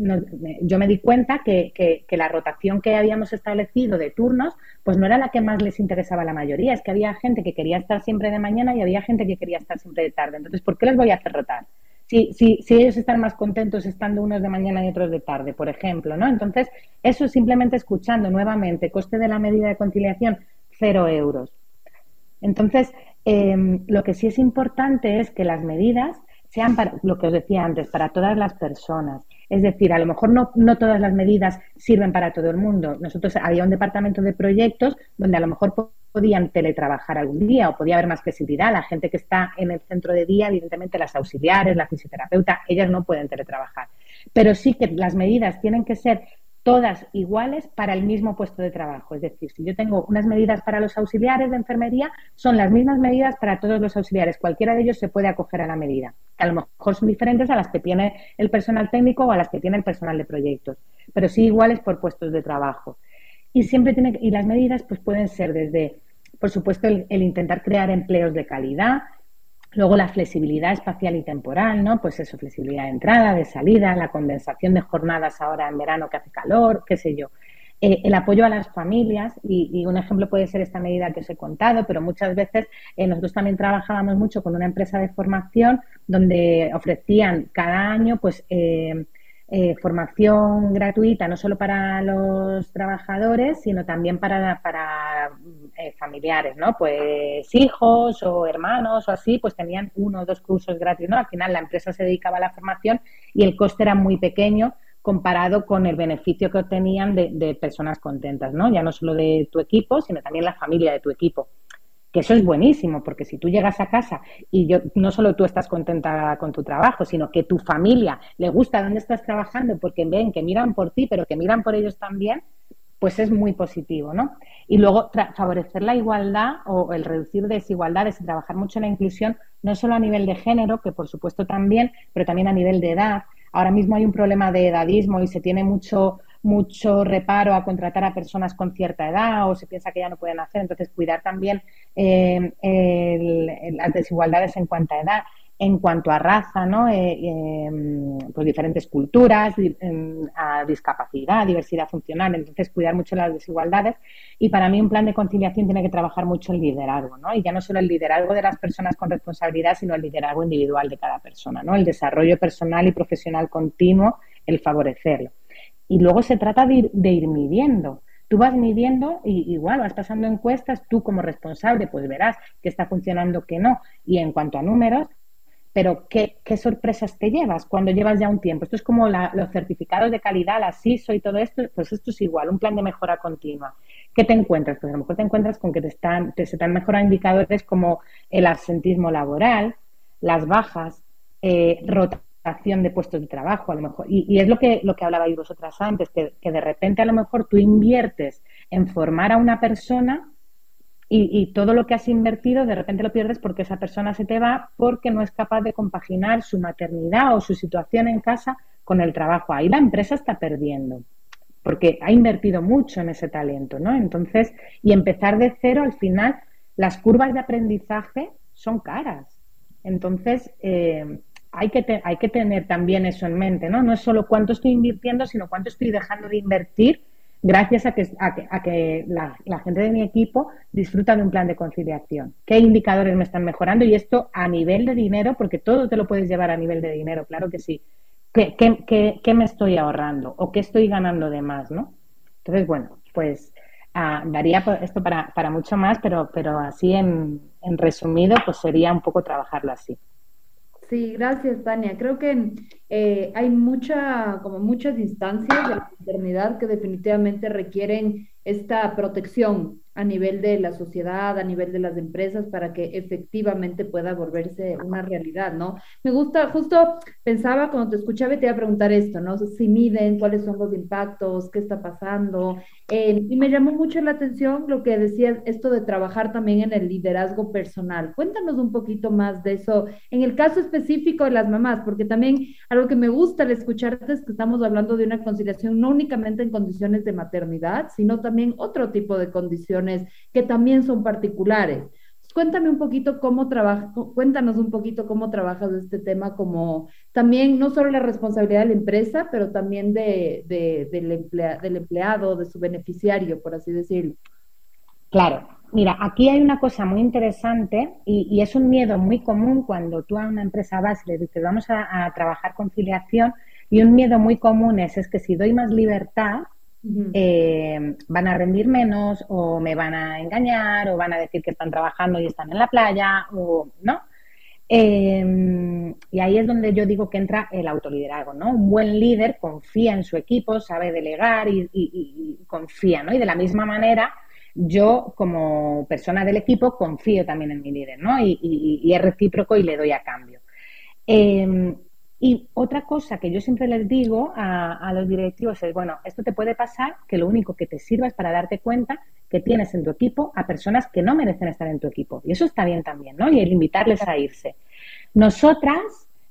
yo me di cuenta que, que, la rotación que habíamos establecido de turnos, pues no era la que más les interesaba a la mayoría. Es que había gente que quería estar siempre de mañana y había gente que quería estar siempre de tarde. Entonces, ¿por qué les voy a hacer rotar? Si, si, si, ellos están más contentos estando unos de mañana y otros de tarde, por ejemplo, ¿no? Entonces, eso simplemente escuchando nuevamente, coste de la medida de conciliación, cero euros. Entonces, em, lo que sí es importante es que las medidas sean para, lo que os decía antes, para todas las personas. Es decir, a lo mejor no, no todas las medidas sirven para todo el mundo. Nosotros había un departamento de proyectos donde a lo mejor podían teletrabajar algún día o podía haber más flexibilidad. La gente que está en el centro de día, evidentemente las auxiliares, la fisioterapeuta, ellas no pueden teletrabajar. Pero sí que las medidas tienen que ser todas iguales para el mismo puesto de trabajo. Es decir, si yo tengo unas medidas para los auxiliares de enfermería, son las mismas medidas para todos los auxiliares. Cualquiera de ellos se puede acoger a la medida. A lo mejor son diferentes a las que tiene el personal técnico o a las que tiene el personal de proyectos, pero sí iguales por puestos de trabajo. Y siempre tiene, y las medidas pues pueden ser desde, por supuesto, el, intentar crear empleos de calidad, Luego la flexibilidad espacial y temporal, ¿no? Pues eso, flexibilidad de entrada, de salida, la condensación de jornadas ahora en verano que hace calor, qué sé yo. Eh, el apoyo a las familias, y, un ejemplo puede ser esta medida que os he contado, pero muchas veces eh, nosotros también trabajábamos mucho con una empresa de formación donde ofrecían cada año, pues, eh, eh, formación gratuita no solo para los trabajadores, sino también para, para eh, familiares, ¿no? Pues hijos o hermanos o así, pues tenían uno o dos cursos gratis, ¿no? Al final la empresa se dedicaba a la formación y el coste era muy pequeño comparado con el beneficio que obtenían de, de personas contentas, ¿no? Ya no solo de tu equipo, sino también la familia de tu equipo que eso es buenísimo, porque si tú llegas a casa y yo, no solo tú estás contenta con tu trabajo, sino que tu familia le gusta dónde estás trabajando porque ven que miran por ti, pero que miran por ellos también, pues es muy positivo, ¿no? Y luego favorecer la igualdad o el reducir desigualdades y trabajar mucho en la inclusión, no solo a nivel de género, que por supuesto también, pero también a nivel de edad. Ahora mismo hay un problema de edadismo y se tiene mucho mucho reparo a contratar a personas con cierta edad o se piensa que ya no pueden hacer. Entonces, cuidar también eh, las desigualdades en cuanto a edad, en cuanto a raza, ¿no? Eh, em, pues diferentes culturas, em, a discapacidad, diversidad funcional. Entonces, cuidar mucho las desigualdades. Y para mí, un plan de conciliación tiene que trabajar mucho el liderazgo, ¿no? Y ya no solo el liderazgo de las personas con responsabilidad, sino el liderazgo individual de cada persona, ¿no? El desarrollo personal y profesional continuo, el favorecerlo. Y luego se trata de ir, midiendo. Tú vas midiendo y igual vas pasando encuestas, tú como responsable pues verás que está funcionando, que no. Y en cuanto a números, pero ¿qué, sorpresas te llevas cuando llevas ya un tiempo? Esto es como los certificados de calidad, la SISO y todo esto, pues esto es igual, un plan de mejora continua. ¿Qué te encuentras? Pues a lo mejor te encuentras con que te están, te, se están mejorando indicadores como el absentismo laboral, las bajas, eh, de puestos de trabajo, a lo mejor. Y, es lo que, lo que hablabais vosotras antes, que, de repente a lo mejor tú inviertes en formar a una persona y, todo lo que has invertido de repente lo pierdes porque esa persona se te va porque no es capaz de compaginar su maternidad o su situación en casa con el trabajo. Ahí la empresa está perdiendo porque ha invertido mucho en ese talento, ¿no? Entonces, y empezar de cero, al final, las curvas de aprendizaje son caras. Entonces, eh, hay, que hay que tener también eso en mente, ¿no? No es solo cuánto estoy invirtiendo, sino cuánto estoy dejando de invertir gracias a que, a que, la, gente de mi equipo disfruta de un plan de conciliación. ¿Qué indicadores me están mejorando? Y esto a nivel de dinero, porque todo te lo puedes llevar a nivel de dinero, claro que sí. ¿Qué, me estoy ahorrando? ¿O qué estoy ganando de más? ¿no? Entonces, bueno, pues ah, daría esto para, para mucho más, pero, pero así en, en resumido, pues sería un poco trabajarlo así. Sí, gracias, Tania. Creo que eh, hay mucha, como muchas instancias de la maternidad que definitivamente requieren esta protección a nivel de la sociedad, a nivel de las empresas, para que efectivamente pueda volverse una realidad, ¿no? Me gusta, justo pensaba cuando te escuchaba y te iba a preguntar esto, ¿no? Si miden, cuáles son los impactos, qué está pasando. Eh, y me llamó mucho la atención lo que decías, esto de trabajar también en el liderazgo personal. Cuéntanos un poquito más de eso, en el caso específico de las mamás, porque también algo que me gusta al escucharte es que estamos hablando de una conciliación no únicamente en condiciones de maternidad, sino también otro tipo de condiciones que también son particulares. Cuéntame un poquito cómo trabajas, cuéntanos un poquito cómo trabajas este tema como también no solo la responsabilidad de la empresa, pero también de, del, del empleado, de su beneficiario, por así decirlo. Claro, Mira, aquí hay una cosa muy interesante y, es un miedo muy común cuando tú a una empresa vas y le dices vamos a, a, trabajar conciliación y un miedo muy común es, es que si doy más libertad, eh, van a rendir menos o me van a engañar o van a decir que están trabajando y están en la playa o no. Em, y ahí es donde yo digo que entra el autoliderazgo, ¿no? Un buen líder confía en su equipo, sabe delegar y, confía, ¿no? Y de la misma manera, yo como persona del equipo confío también en mi líder, ¿no? Y, es recíproco y le doy a cambio. Em, y otra cosa que yo siempre les digo a, los directivos es, bueno, esto te puede pasar que lo único que te sirva es para darte cuenta que tienes en tu equipo a personas que no merecen estar en tu equipo. Y eso está bien también, ¿no? Y el invitarles a irse. Nosotras,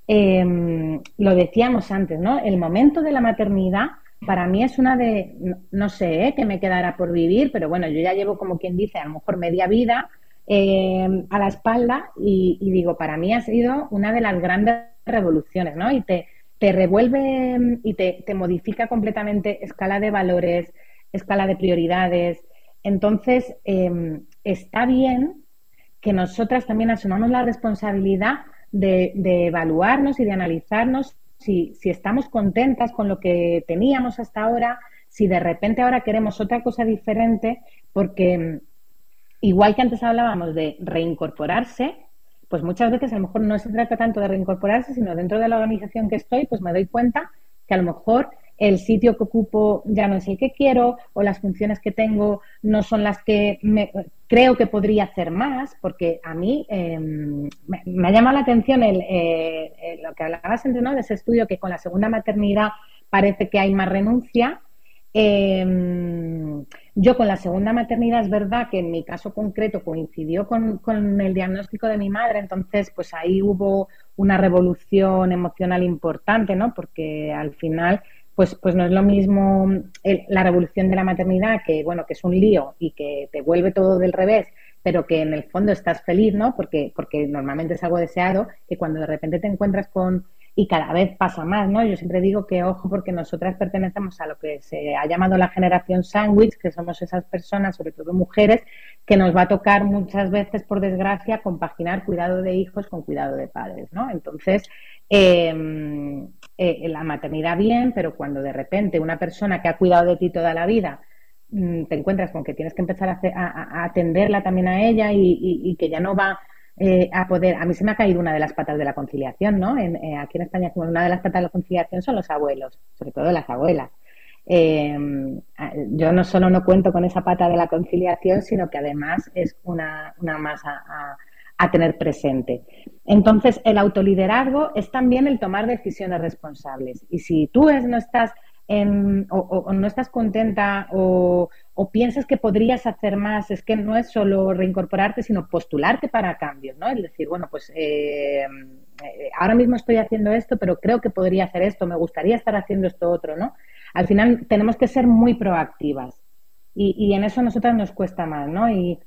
em, lo decíamos antes, ¿no? El momento de la maternidad para mí es una de, no, sé, ¿eh? que me quedará por vivir, pero bueno, yo ya llevo como quien dice, a lo mejor media vida em, a la espalda y, y digo, para mí ha sido una de las grandes revoluciones, ¿no? Y te, te revuelve mm, y te, te, modifica completamente escala de valores, escala de prioridades. Entonces, em, está bien que nosotras también asumamos la responsabilidad de, de evaluarnos y de analizarnos si, si, estamos contentas con lo que teníamos hasta ahora, si de repente ahora queremos otra cosa diferente, porque mm, igual que antes hablábamos de reincorporarse, pues muchas veces a lo mejor no se trata tanto de reincorporarse, sino dentro de la organización que estoy, pues me doy cuenta que a lo mejor el sitio que ocupo ya no es el que quiero o las funciones que tengo no son las que me, creo que podría hacer más, porque a mí em, me, ha llamado la atención el, eh, lo que hablabas entre ¿no? de ese estudio que con la segunda maternidad parece que hay más renuncia eh, yo con la segunda maternidad es verdad que en mi caso concreto coincidió con, el diagnóstico de mi madre, entonces pues ahí hubo una revolución emocional importante, ¿no? Porque al final pues, pues no es lo mismo la revolución de la maternidad, que bueno, que es un lío y que te vuelve todo del revés, pero que en el fondo estás feliz, ¿no? Porque, porque normalmente es algo deseado, que cuando de repente te encuentras con y cada vez pasa más, ¿no? Yo siempre digo que ojo porque nosotras pertenecemos a lo que se ha llamado la generación sándwich, que somos esas personas, sobre todo mujeres, que nos va a tocar muchas veces, por desgracia, compaginar cuidado de hijos con cuidado de padres, ¿no? Entonces, em, eh, la maternidad bien, pero cuando de repente una persona que ha cuidado de ti toda la vida mm, te encuentras con que tienes que empezar a, atenderla también a ella y que ya no va eh, a poder, a mí se me ha caído una de las patas de la conciliación, ¿no? Eh, aquí en España una de las patas de la conciliación son los abuelos, sobre todo las abuelas. Eh, yo no solo no cuento con esa pata de la conciliación, sino que además es una, una más a, tener presente. Entonces, el autoliderazgo es también el tomar decisiones responsables. Y si tú no estás o, no estás contenta o, piensas que podrías hacer más, es que no es solo reincorporarte, sino postularte para cambios, ¿no? Es decir, bueno, pues eh, eh, ahora mismo estoy haciendo esto, pero creo que podría hacer esto, me gustaría estar haciendo esto otro, ¿no? Al final tenemos que ser muy proactivas y, en eso a nosotras nos cuesta más, ¿no? Y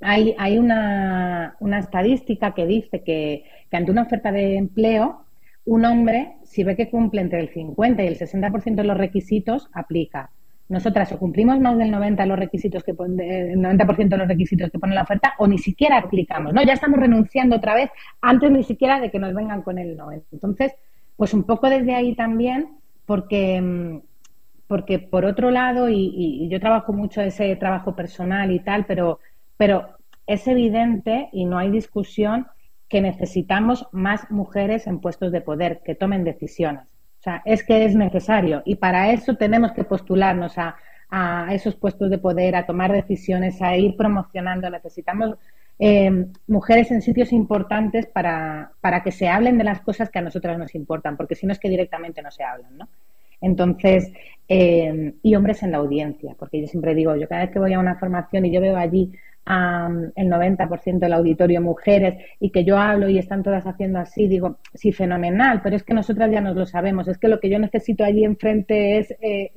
hay, hay una, una estadística que dice que, que ante una oferta de empleo, un hombre, si ve que cumple entre el 50 y el 60% de los requisitos, aplica. Nosotras o cumplimos más del 90 los requisitos que pone, el 90% de los requisitos que pone la oferta o ni siquiera aplicamos, ¿no? Ya estamos renunciando otra vez antes ni siquiera de que nos vengan con el no. Entonces, pues un poco desde ahí también, porque porque por otro lado, y, y, yo trabajo mucho ese trabajo personal y tal, pero, pero es evidente y no hay discusión que necesitamos más mujeres en puestos de poder que tomen decisiones. O sea, es que es necesario y para eso tenemos que postularnos a, esos puestos de poder, a tomar decisiones, a ir promocionando. Necesitamos eh, mujeres en sitios importantes para, para que se hablen de las cosas que a nosotras nos importan, porque si no es que directamente no se hablan, ¿no? Entonces, eh, y hombres en la audiencia, porque yo siempre digo, yo cada vez que voy a una formación y yo veo allí el 90% del auditorio mujeres y que yo hablo y están todas haciendo así, digo, sí, fenomenal, pero es que nosotras ya nos lo sabemos, es que lo que yo necesito allí enfrente es eh,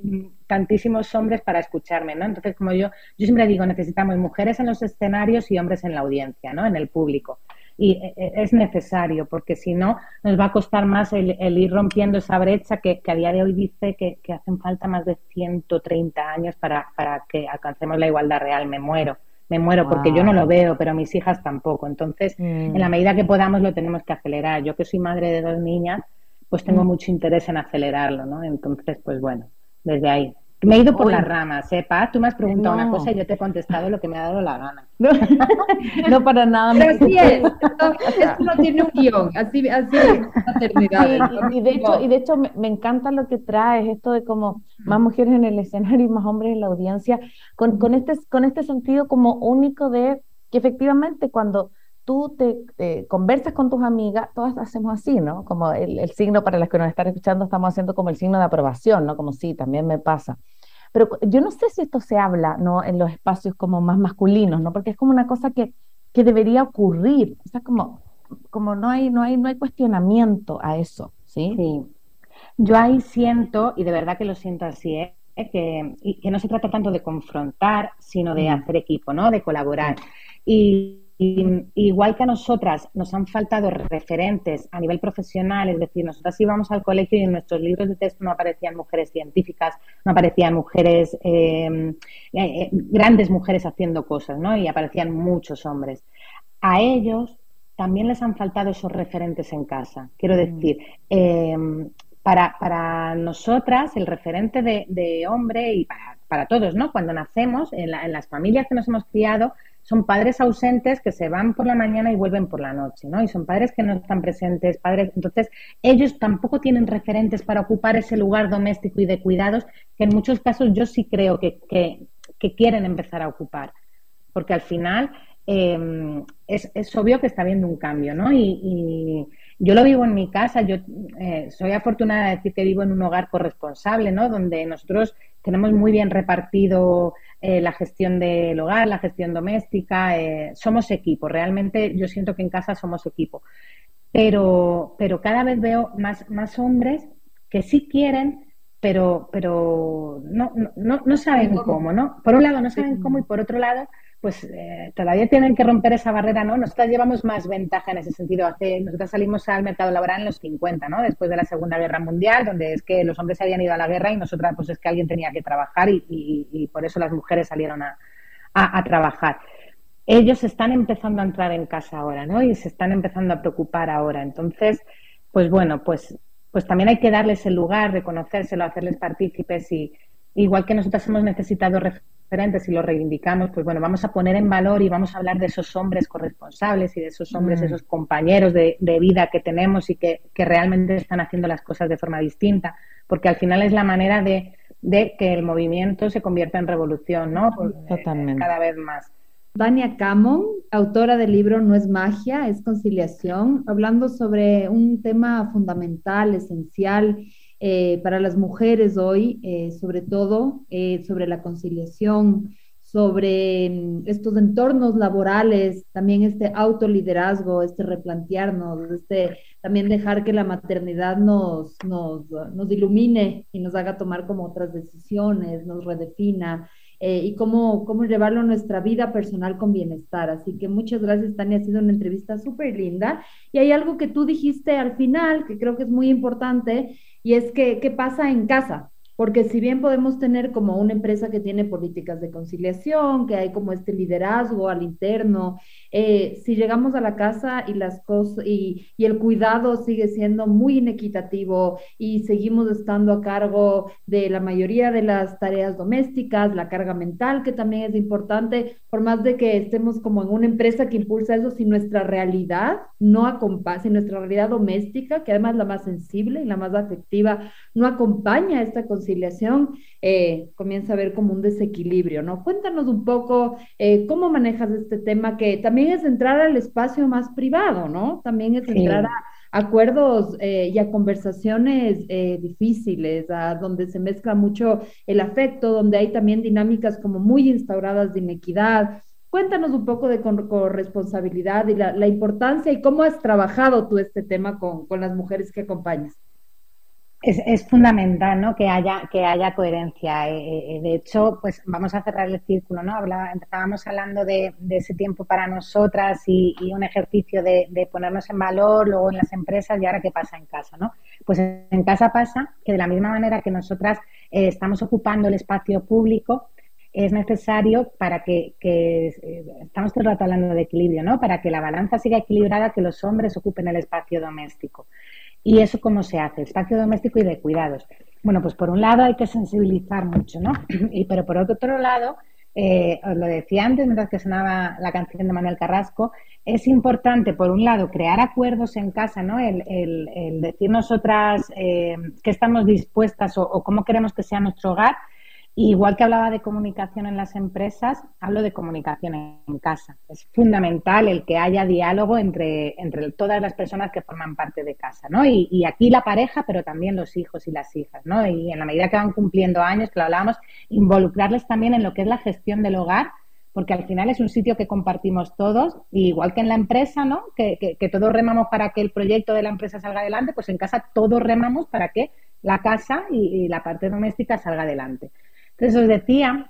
tantísimos hombres para escucharme, ¿no? Entonces, como yo, yo siempre digo, necesitamos mujeres en los escenarios y hombres en la audiencia, ¿no? En el público. Y eh, eh, es necesario, porque si no, nos va a costar más el, ir rompiendo esa brecha que, a día de hoy dice que, que hacen falta más de 130 años para, para que alcancemos la igualdad real. Me muero me muero porque yo no lo veo, pero mis hijas tampoco. Entonces, en la mm. medida que podamos lo tenemos que acelerar. Yo que soy madre de dos niñas, pues tengo mm. mucho interés en acelerarlo, ¿no? Entonces, pues bueno, desde ahí. Me he ido por las ramas, ¿eh, Tú me has preguntado una cosa y yo te he contestado lo que me ha dado la gana. *laughs* No, para nada. Pero así es. Esto, no tiene un guion. Así, así es maternidad. y, de hecho, y de hecho me, encanta lo que traes, esto de como más mujeres en el escenario y más hombres en la audiencia, con, con, este, con este sentido como único de que efectivamente cuando tú te conversas con tus amigas, todas hacemos así, ¿no? Como el, el, signo para las que nos están escuchando, estamos haciendo como el signo de aprobación, ¿no? Como sí, también me pasa. Pero yo no sé si esto se habla, ¿no? En los espacios como más masculinos, ¿no? Porque es como una cosa que, que debería ocurrir. O sea, como, como no, hay, no, hay, no hay cuestionamiento a eso, ¿sí? Sí. Yo ahí siento, y de verdad que lo siento así, ¿eh? que, que no se trata tanto de confrontar, sino de hacer equipo, ¿no? De colaborar. Y igual que a nosotras nos han faltado referentes a nivel profesional, es decir, nosotras íbamos al colegio y en nuestros libros de texto no aparecían mujeres científicas, no aparecían mujeres, em, eh, eh, grandes mujeres haciendo cosas, ¿no? Y aparecían muchos hombres. A ellos también les han faltado esos referentes en casa. Quiero mm. decir, em, para, para, nosotras, el referente de, hombre y para, todos, ¿no? Cuando nacemos, en, en las familias que nos hemos criado, son padres ausentes que se van por la mañana y vuelven por la noche, ¿no? Y son padres que no están presentes, padres. Entonces, ellos tampoco tienen referentes para ocupar ese lugar doméstico y de cuidados que en muchos casos yo sí creo que, quieren empezar a ocupar. Porque al final em, es, es, obvio que está habiendo un cambio, ¿no? Y, yo lo vivo en mi casa, yo eh, soy afortunada de decir que vivo en un hogar corresponsable, ¿no? Donde nosotros tenemos muy bien repartido eh, la gestión del hogar, la gestión doméstica, eh, somos equipo, realmente yo siento que en casa somos equipo. Pero, pero cada vez veo más, más hombres que sí quieren, pero, pero no, no, no saben cómo, ¿no? Por un lado no saben cómo y por otro lado pues eh, todavía tienen que romper esa barrera, ¿no? Nosotras llevamos más ventaja en ese sentido. Hace, nosotras salimos al mercado laboral en los 50, ¿no? Después de la Segunda Guerra Mundial, donde es que los hombres se habían ido a la guerra y nosotras, pues es que alguien tenía que trabajar y, por eso las mujeres salieron a, a, trabajar. Ellos están empezando a entrar en casa ahora, ¿no? Y se están empezando a preocupar ahora. Entonces, pues bueno, pues, pues también hay que darles el lugar, reconocérselo, hacerles partícipes y igual que nosotras hemos necesitado si lo reivindicamos, pues bueno, vamos a poner en valor y vamos a hablar de esos hombres corresponsables y de esos hombres, mm. esos compañeros de, vida que tenemos y que, realmente están haciendo las cosas de forma distinta, porque al final es la manera de, que el movimiento se convierta en revolución, ¿no? Totalmente. cada vez más. Vania Camon, autora del libro No es magia, es conciliación, hablando sobre un tema fundamental, esencial, eh, para las mujeres hoy, eh, sobre todo sobre la conciliación, sobre mm, estos entornos laborales, también este autoliderazgo, este replantearnos, este también dejar que la maternidad nos, nos, nos ilumine y nos haga tomar como otras decisiones, nos redefina. Eh, y cómo, cómo llevarlo a nuestra vida personal con bienestar. Así que muchas gracias, Tania. Ha sido una entrevista súper linda. Y hay algo que tú dijiste al final que creo que es muy importante y es que, ¿qué pasa en casa? Porque si bien podemos tener como una empresa que tiene políticas de conciliación, que hay como este liderazgo al interno, eh, si llegamos a la casa y las cosas y, y, el cuidado sigue siendo muy inequitativo y seguimos estando a cargo de la mayoría de las tareas domésticas, la carga mental que también es importante, por más de que estemos como en una empresa que impulsa eso, si nuestra realidad no acompaña, si nuestra realidad doméstica, que además es la más sensible y la más afectiva, no acompaña esta conciliación, eh, comienza a haber como un desequilibrio, ¿no? Cuéntanos un poco eh, cómo manejas este tema que también es entrar al espacio más privado, ¿no? También es entrar a acuerdos eh, y a conversaciones difíciles, a donde se mezcla mucho el afecto, donde hay también dinámicas como muy instauradas de inequidad. Cuéntanos un poco de corresponsabilidad y la, importancia y cómo has trabajado tú este tema con, con las mujeres que acompañas. Es, fundamental ¿no? que, haya, que haya coherencia. Eh, eh, de hecho, pues vamos a cerrar el círculo. ¿no? Hablaba, empezábamos hablando de, de, ese tiempo para nosotras y, un ejercicio de, de, ponernos en valor, luego en las empresas y ahora qué pasa en casa. ¿no? Pues en casa pasa que de la misma manera que nosotras eh, estamos ocupando el espacio público, es necesario para que, que, estamos todo el rato hablando de equilibrio, ¿no? Para que la balanza siga equilibrada, que los hombres ocupen el espacio doméstico. ¿Y eso cómo se hace? Espacio doméstico y de cuidados. Bueno, pues por un lado hay que sensibilizar mucho, ¿no? *clears throat* Y, pero por otro lado, eh, os lo decía antes, mientras que sonaba la canción de Manuel Carrasco, es importante, por un lado, crear acuerdos en casa, ¿no? El, el, decir nosotras eh, qué estamos dispuestas o, cómo queremos que sea nuestro hogar, igual que hablaba de comunicación en las empresas, hablo de comunicación en casa. Es fundamental el que haya diálogo entre, entre todas las personas que forman parte de casa, ¿no? Y, y, aquí la pareja, pero también los hijos y las hijas, ¿no? Y en la medida que van cumpliendo años, que lo hablábamos, involucrarles también en lo que es la gestión del hogar, porque al final es un sitio que compartimos todos, igual que en la empresa, ¿no? Que, que, todos remamos para que el proyecto de la empresa salga adelante, pues en casa todos remamos para que la casa y, y la parte doméstica salga adelante. Entonces os decía,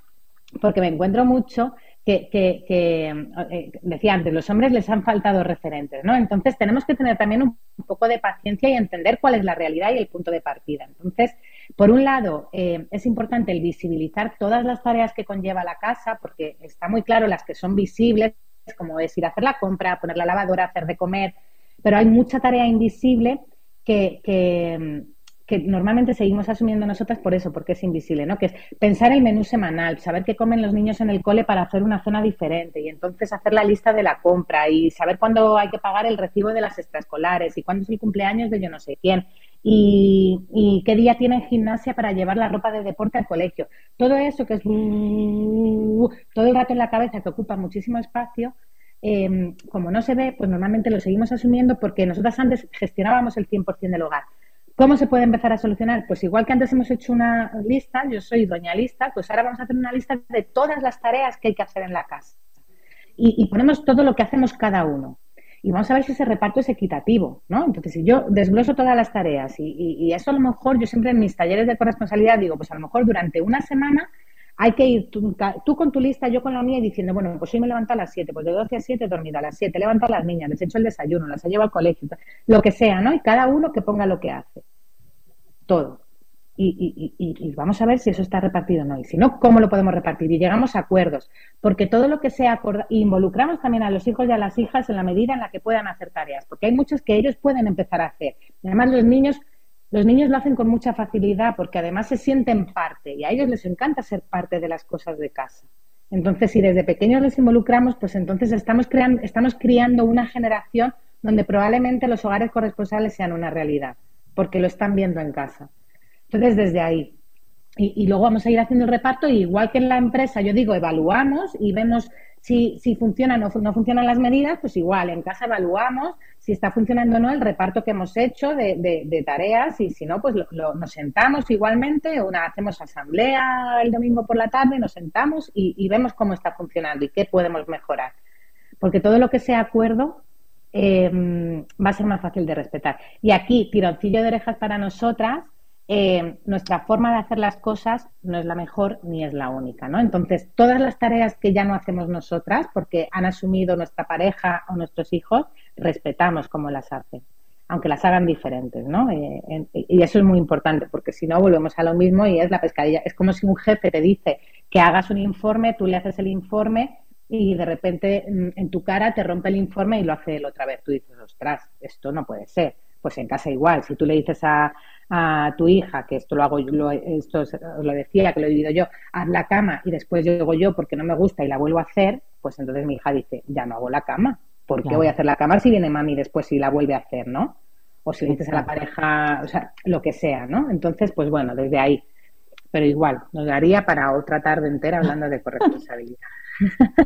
porque me encuentro mucho que, que, que eh, decía antes, los hombres les han faltado referentes, ¿no? Entonces tenemos que tener también un, poco de paciencia y entender cuál es la realidad y el punto de partida. Entonces, por un lado, eh, es importante el visibilizar todas las tareas que conlleva la casa, porque está muy claro las que son visibles, como es ir a hacer la compra, poner la lavadora, hacer de comer, pero hay mucha tarea invisible que, que, que normalmente seguimos asumiendo nosotras por eso, porque es invisible, ¿no? Que es pensar el menú semanal, saber qué comen los niños en el cole para hacer una zona diferente y entonces hacer la lista de la compra y saber cuándo hay que pagar el recibo de las extraescolares y cuándo es el cumpleaños de yo no sé quién y, qué día tienen gimnasia para llevar la ropa de deporte al colegio. Todo eso que es todo el rato en la cabeza que ocupa muchísimo espacio, em, como no se ve, pues normalmente lo seguimos asumiendo porque nosotras antes gestionábamos el 100% del hogar. ¿Cómo se puede empezar a solucionar? Pues igual que antes hemos hecho una lista, yo soy doña lista, pues ahora vamos a hacer una lista de todas las tareas que hay que hacer en la casa. Y, ponemos todo lo que hacemos cada uno. Y vamos a ver si ese reparto es equitativo, ¿no? Entonces, si yo desgloso todas las tareas y, y, eso a lo mejor, yo siempre en mis talleres de corresponsabilidad digo, pues a lo mejor durante una semana hay que ir tú, con tu lista, yo con la mía y diciendo, bueno, pues hoy me levanto a las 7, pues de 12 a 7 he dormido a las 7, he levantado a las niñas, les he hecho el desayuno, las he llevado al colegio, lo que sea, ¿no? Y cada uno que ponga lo que hace todo. Y, vamos a ver si eso está repartido o no. Y si no, ¿cómo lo podemos repartir? Y llegamos a acuerdos. Porque todo lo que sea involucramos también a los hijos y a las hijas en la medida en la que puedan hacer tareas. Porque hay muchos que ellos pueden empezar a hacer. además, los niños, los niños lo hacen con mucha facilidad porque además se sienten parte y a ellos les encanta ser parte de las cosas de casa. Entonces, si desde pequeños les involucramos, pues entonces estamos, creando, estamos criando una generación donde probablemente los hogares corresponsables sean una realidad porque lo están viendo en casa. Entonces, desde ahí. Y, luego vamos a ir haciendo el reparto, y igual que en la empresa, yo digo, evaluamos y vemos Si, si funcionan o no funcionan las medidas, pues igual, en casa evaluamos si está funcionando o no el reparto que hemos hecho de, tareas y si no, pues nos sentamos igualmente, una, hacemos asamblea el domingo por la tarde, nos sentamos y, vemos cómo está funcionando y qué podemos mejorar. Porque todo lo que sea acuerdo em, va a ser más fácil de respetar. Y aquí, tironcillo de orejas para nosotras, em, nuestra forma de hacer las cosas no es la mejor ni es la única, ¿no? Entonces, todas las tareas que ya no hacemos nosotras, porque han asumido nuestra pareja o nuestros hijos, respetamos cómo las hacen, aunque las hagan diferentes, ¿no? Eh, y eso es muy importante, porque si no volvemos a lo mismo y es la pescadilla. Es como si un jefe te dice que hagas un informe, tú le haces el informe y de repente mm, en tu cara te rompe el informe y lo hace él otra vez. Tú dices, ostras, esto no puede ser. Pues en casa igual, si tú le dices a, a tu hija, que esto lo hago yo, esto lo decía, que lo he vivido yo, haz la cama y después llego yo porque no me gusta y la vuelvo a hacer, pues entonces mi hija dice, ya no hago la cama, ¿por qué voy a hacer la cama si viene mami después y la vuelve a hacer, ¿no? O si le dices a la pareja, o sea, lo que sea, ¿no? Entonces, pues bueno, desde ahí. Pero igual, nos daría para otra tarde entera hablando de corresponsabilidad.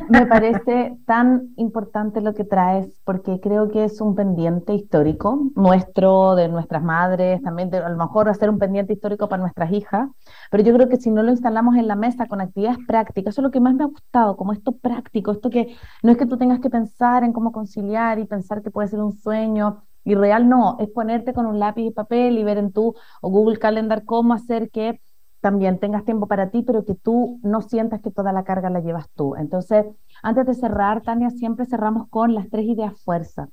Me parece tan importante lo que traes porque creo que es un pendiente histórico nuestro, de nuestras madres, también de, a lo mejor hacer un pendiente histórico para nuestras hijas, pero yo creo que si no lo instalamos en la mesa con actividades prácticas, eso es lo que más me ha gustado, como esto práctico, esto que no es que tú tengas que pensar en cómo conciliar y pensar que puede ser un sueño, y real no, es ponerte con un lápiz y papel y ver en tu Google Calendar cómo hacer que también tengas tiempo para ti, pero que tú no sientas que toda la carga la llevas tú. Entonces, antes de cerrar, Tania, siempre cerramos con las tres ideas fuerza,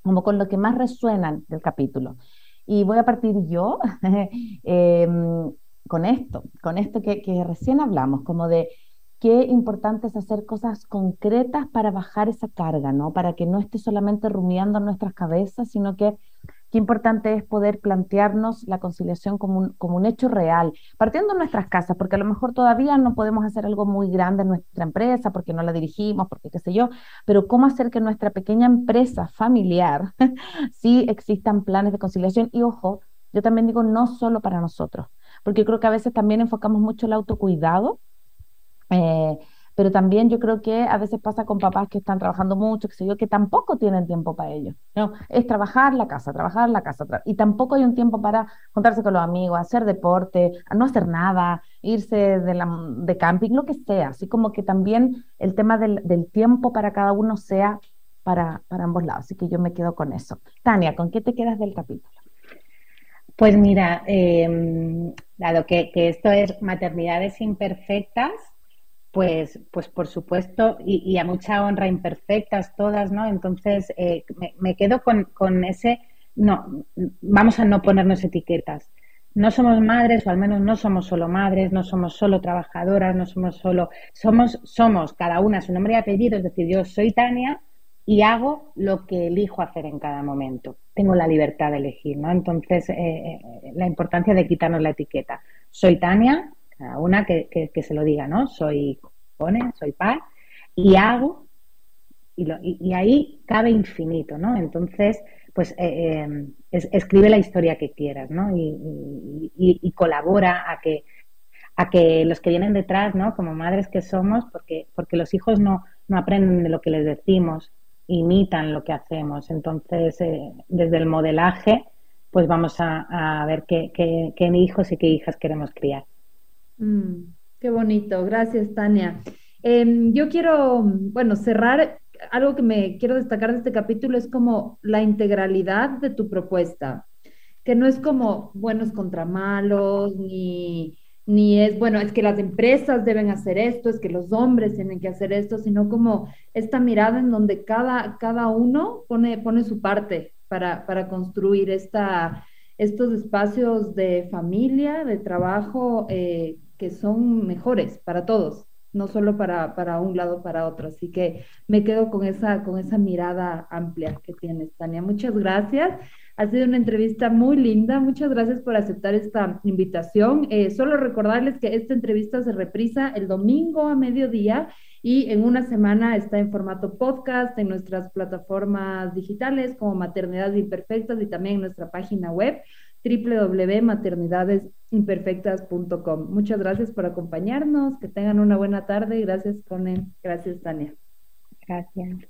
como con lo que más resuenan del capítulo. Y voy a partir yo *laughs* em, con esto, con esto que, que recién hablamos, como de qué importante es hacer cosas concretas para bajar esa carga, ¿no? Para que no esté solamente rumiando en nuestras cabezas, sino que Qué importante es poder plantearnos la conciliación como un, como un hecho real, partiendo de nuestras casas, porque a lo mejor todavía no podemos hacer algo muy grande en nuestra empresa, porque no la dirigimos, porque qué sé yo, pero cómo hacer que nuestra pequeña empresa familiar *laughs* sí existan planes de conciliación. Y ojo, yo también digo no solo para nosotros, porque creo que a veces también enfocamos mucho el autocuidado. Eh, pero también yo creo que a veces pasa con papás que están trabajando mucho, que sé yo, que tampoco tienen tiempo para ello. ¿no? Es trabajar la casa, trabajar la casa, y tampoco hay un tiempo para juntarse con los amigos, hacer deporte, no hacer nada, irse de, la, de camping, lo que sea. Así como que también el tema del, del tiempo para cada uno sea para, para ambos lados. Así que yo me quedo con eso. Tania, ¿con qué te quedas del capítulo? Pues mira, eh, dado que, que, esto es maternidades imperfectas, pues, pues por supuesto, y, a mucha honra, imperfectas todas, ¿no? Entonces, eh, me, quedo con, con, ese, no, vamos a no ponernos etiquetas. No somos madres, o al menos no somos solo madres, no somos solo trabajadoras, no somos solo, somos, somos cada una su nombre y apellido, es decir, yo soy Tania y hago lo que elijo hacer en cada momento. Tengo la libertad de elegir, ¿no? Entonces, eh, eh, la importancia de quitarnos la etiqueta. Soy Tania, una que, que, se lo diga, ¿no? Soy Cone, soy paz, y hago, y, ahí cabe infinito, ¿no? Entonces, pues eh, eh, escribe la historia que quieras, ¿no? Y, colabora a que, a que los que vienen detrás, ¿no? Como madres que somos, porque, porque los hijos no, no aprenden de lo que les decimos, imitan lo que hacemos. Entonces, eh, desde el modelaje, pues vamos a, ver qué, qué, qué hijos y qué hijas queremos criar. Mm, qué bonito, gracias Tania. Em, yo quiero, bueno, cerrar, algo que me quiero destacar de este capítulo es como la integralidad de tu propuesta, que no es como buenos contra malos, ni, ni es, bueno, es que las empresas deben hacer esto, es que los hombres tienen que hacer esto, sino como esta mirada en donde cada, cada uno pone, pone su parte para, para construir esta, estos espacios de familia, de trabajo, eh, que son mejores para todos, no solo para, para un lado, para otro. Así que me quedo con esa, con esa mirada amplia que tienes, Tania. Muchas gracias. Ha sido una entrevista muy linda. Muchas gracias por aceptar esta invitación. Eh, solo recordarles que esta entrevista se reprisa el domingo a mediodía y en una semana está en formato podcast en nuestras plataformas digitales como Maternidades Imperfectas y también en nuestra página web. www.maternidadesimperfectas.com. Muchas gracias por acompañarnos, que tengan una buena tarde. Gracias, Cone. Gracias, Tania. Gracias.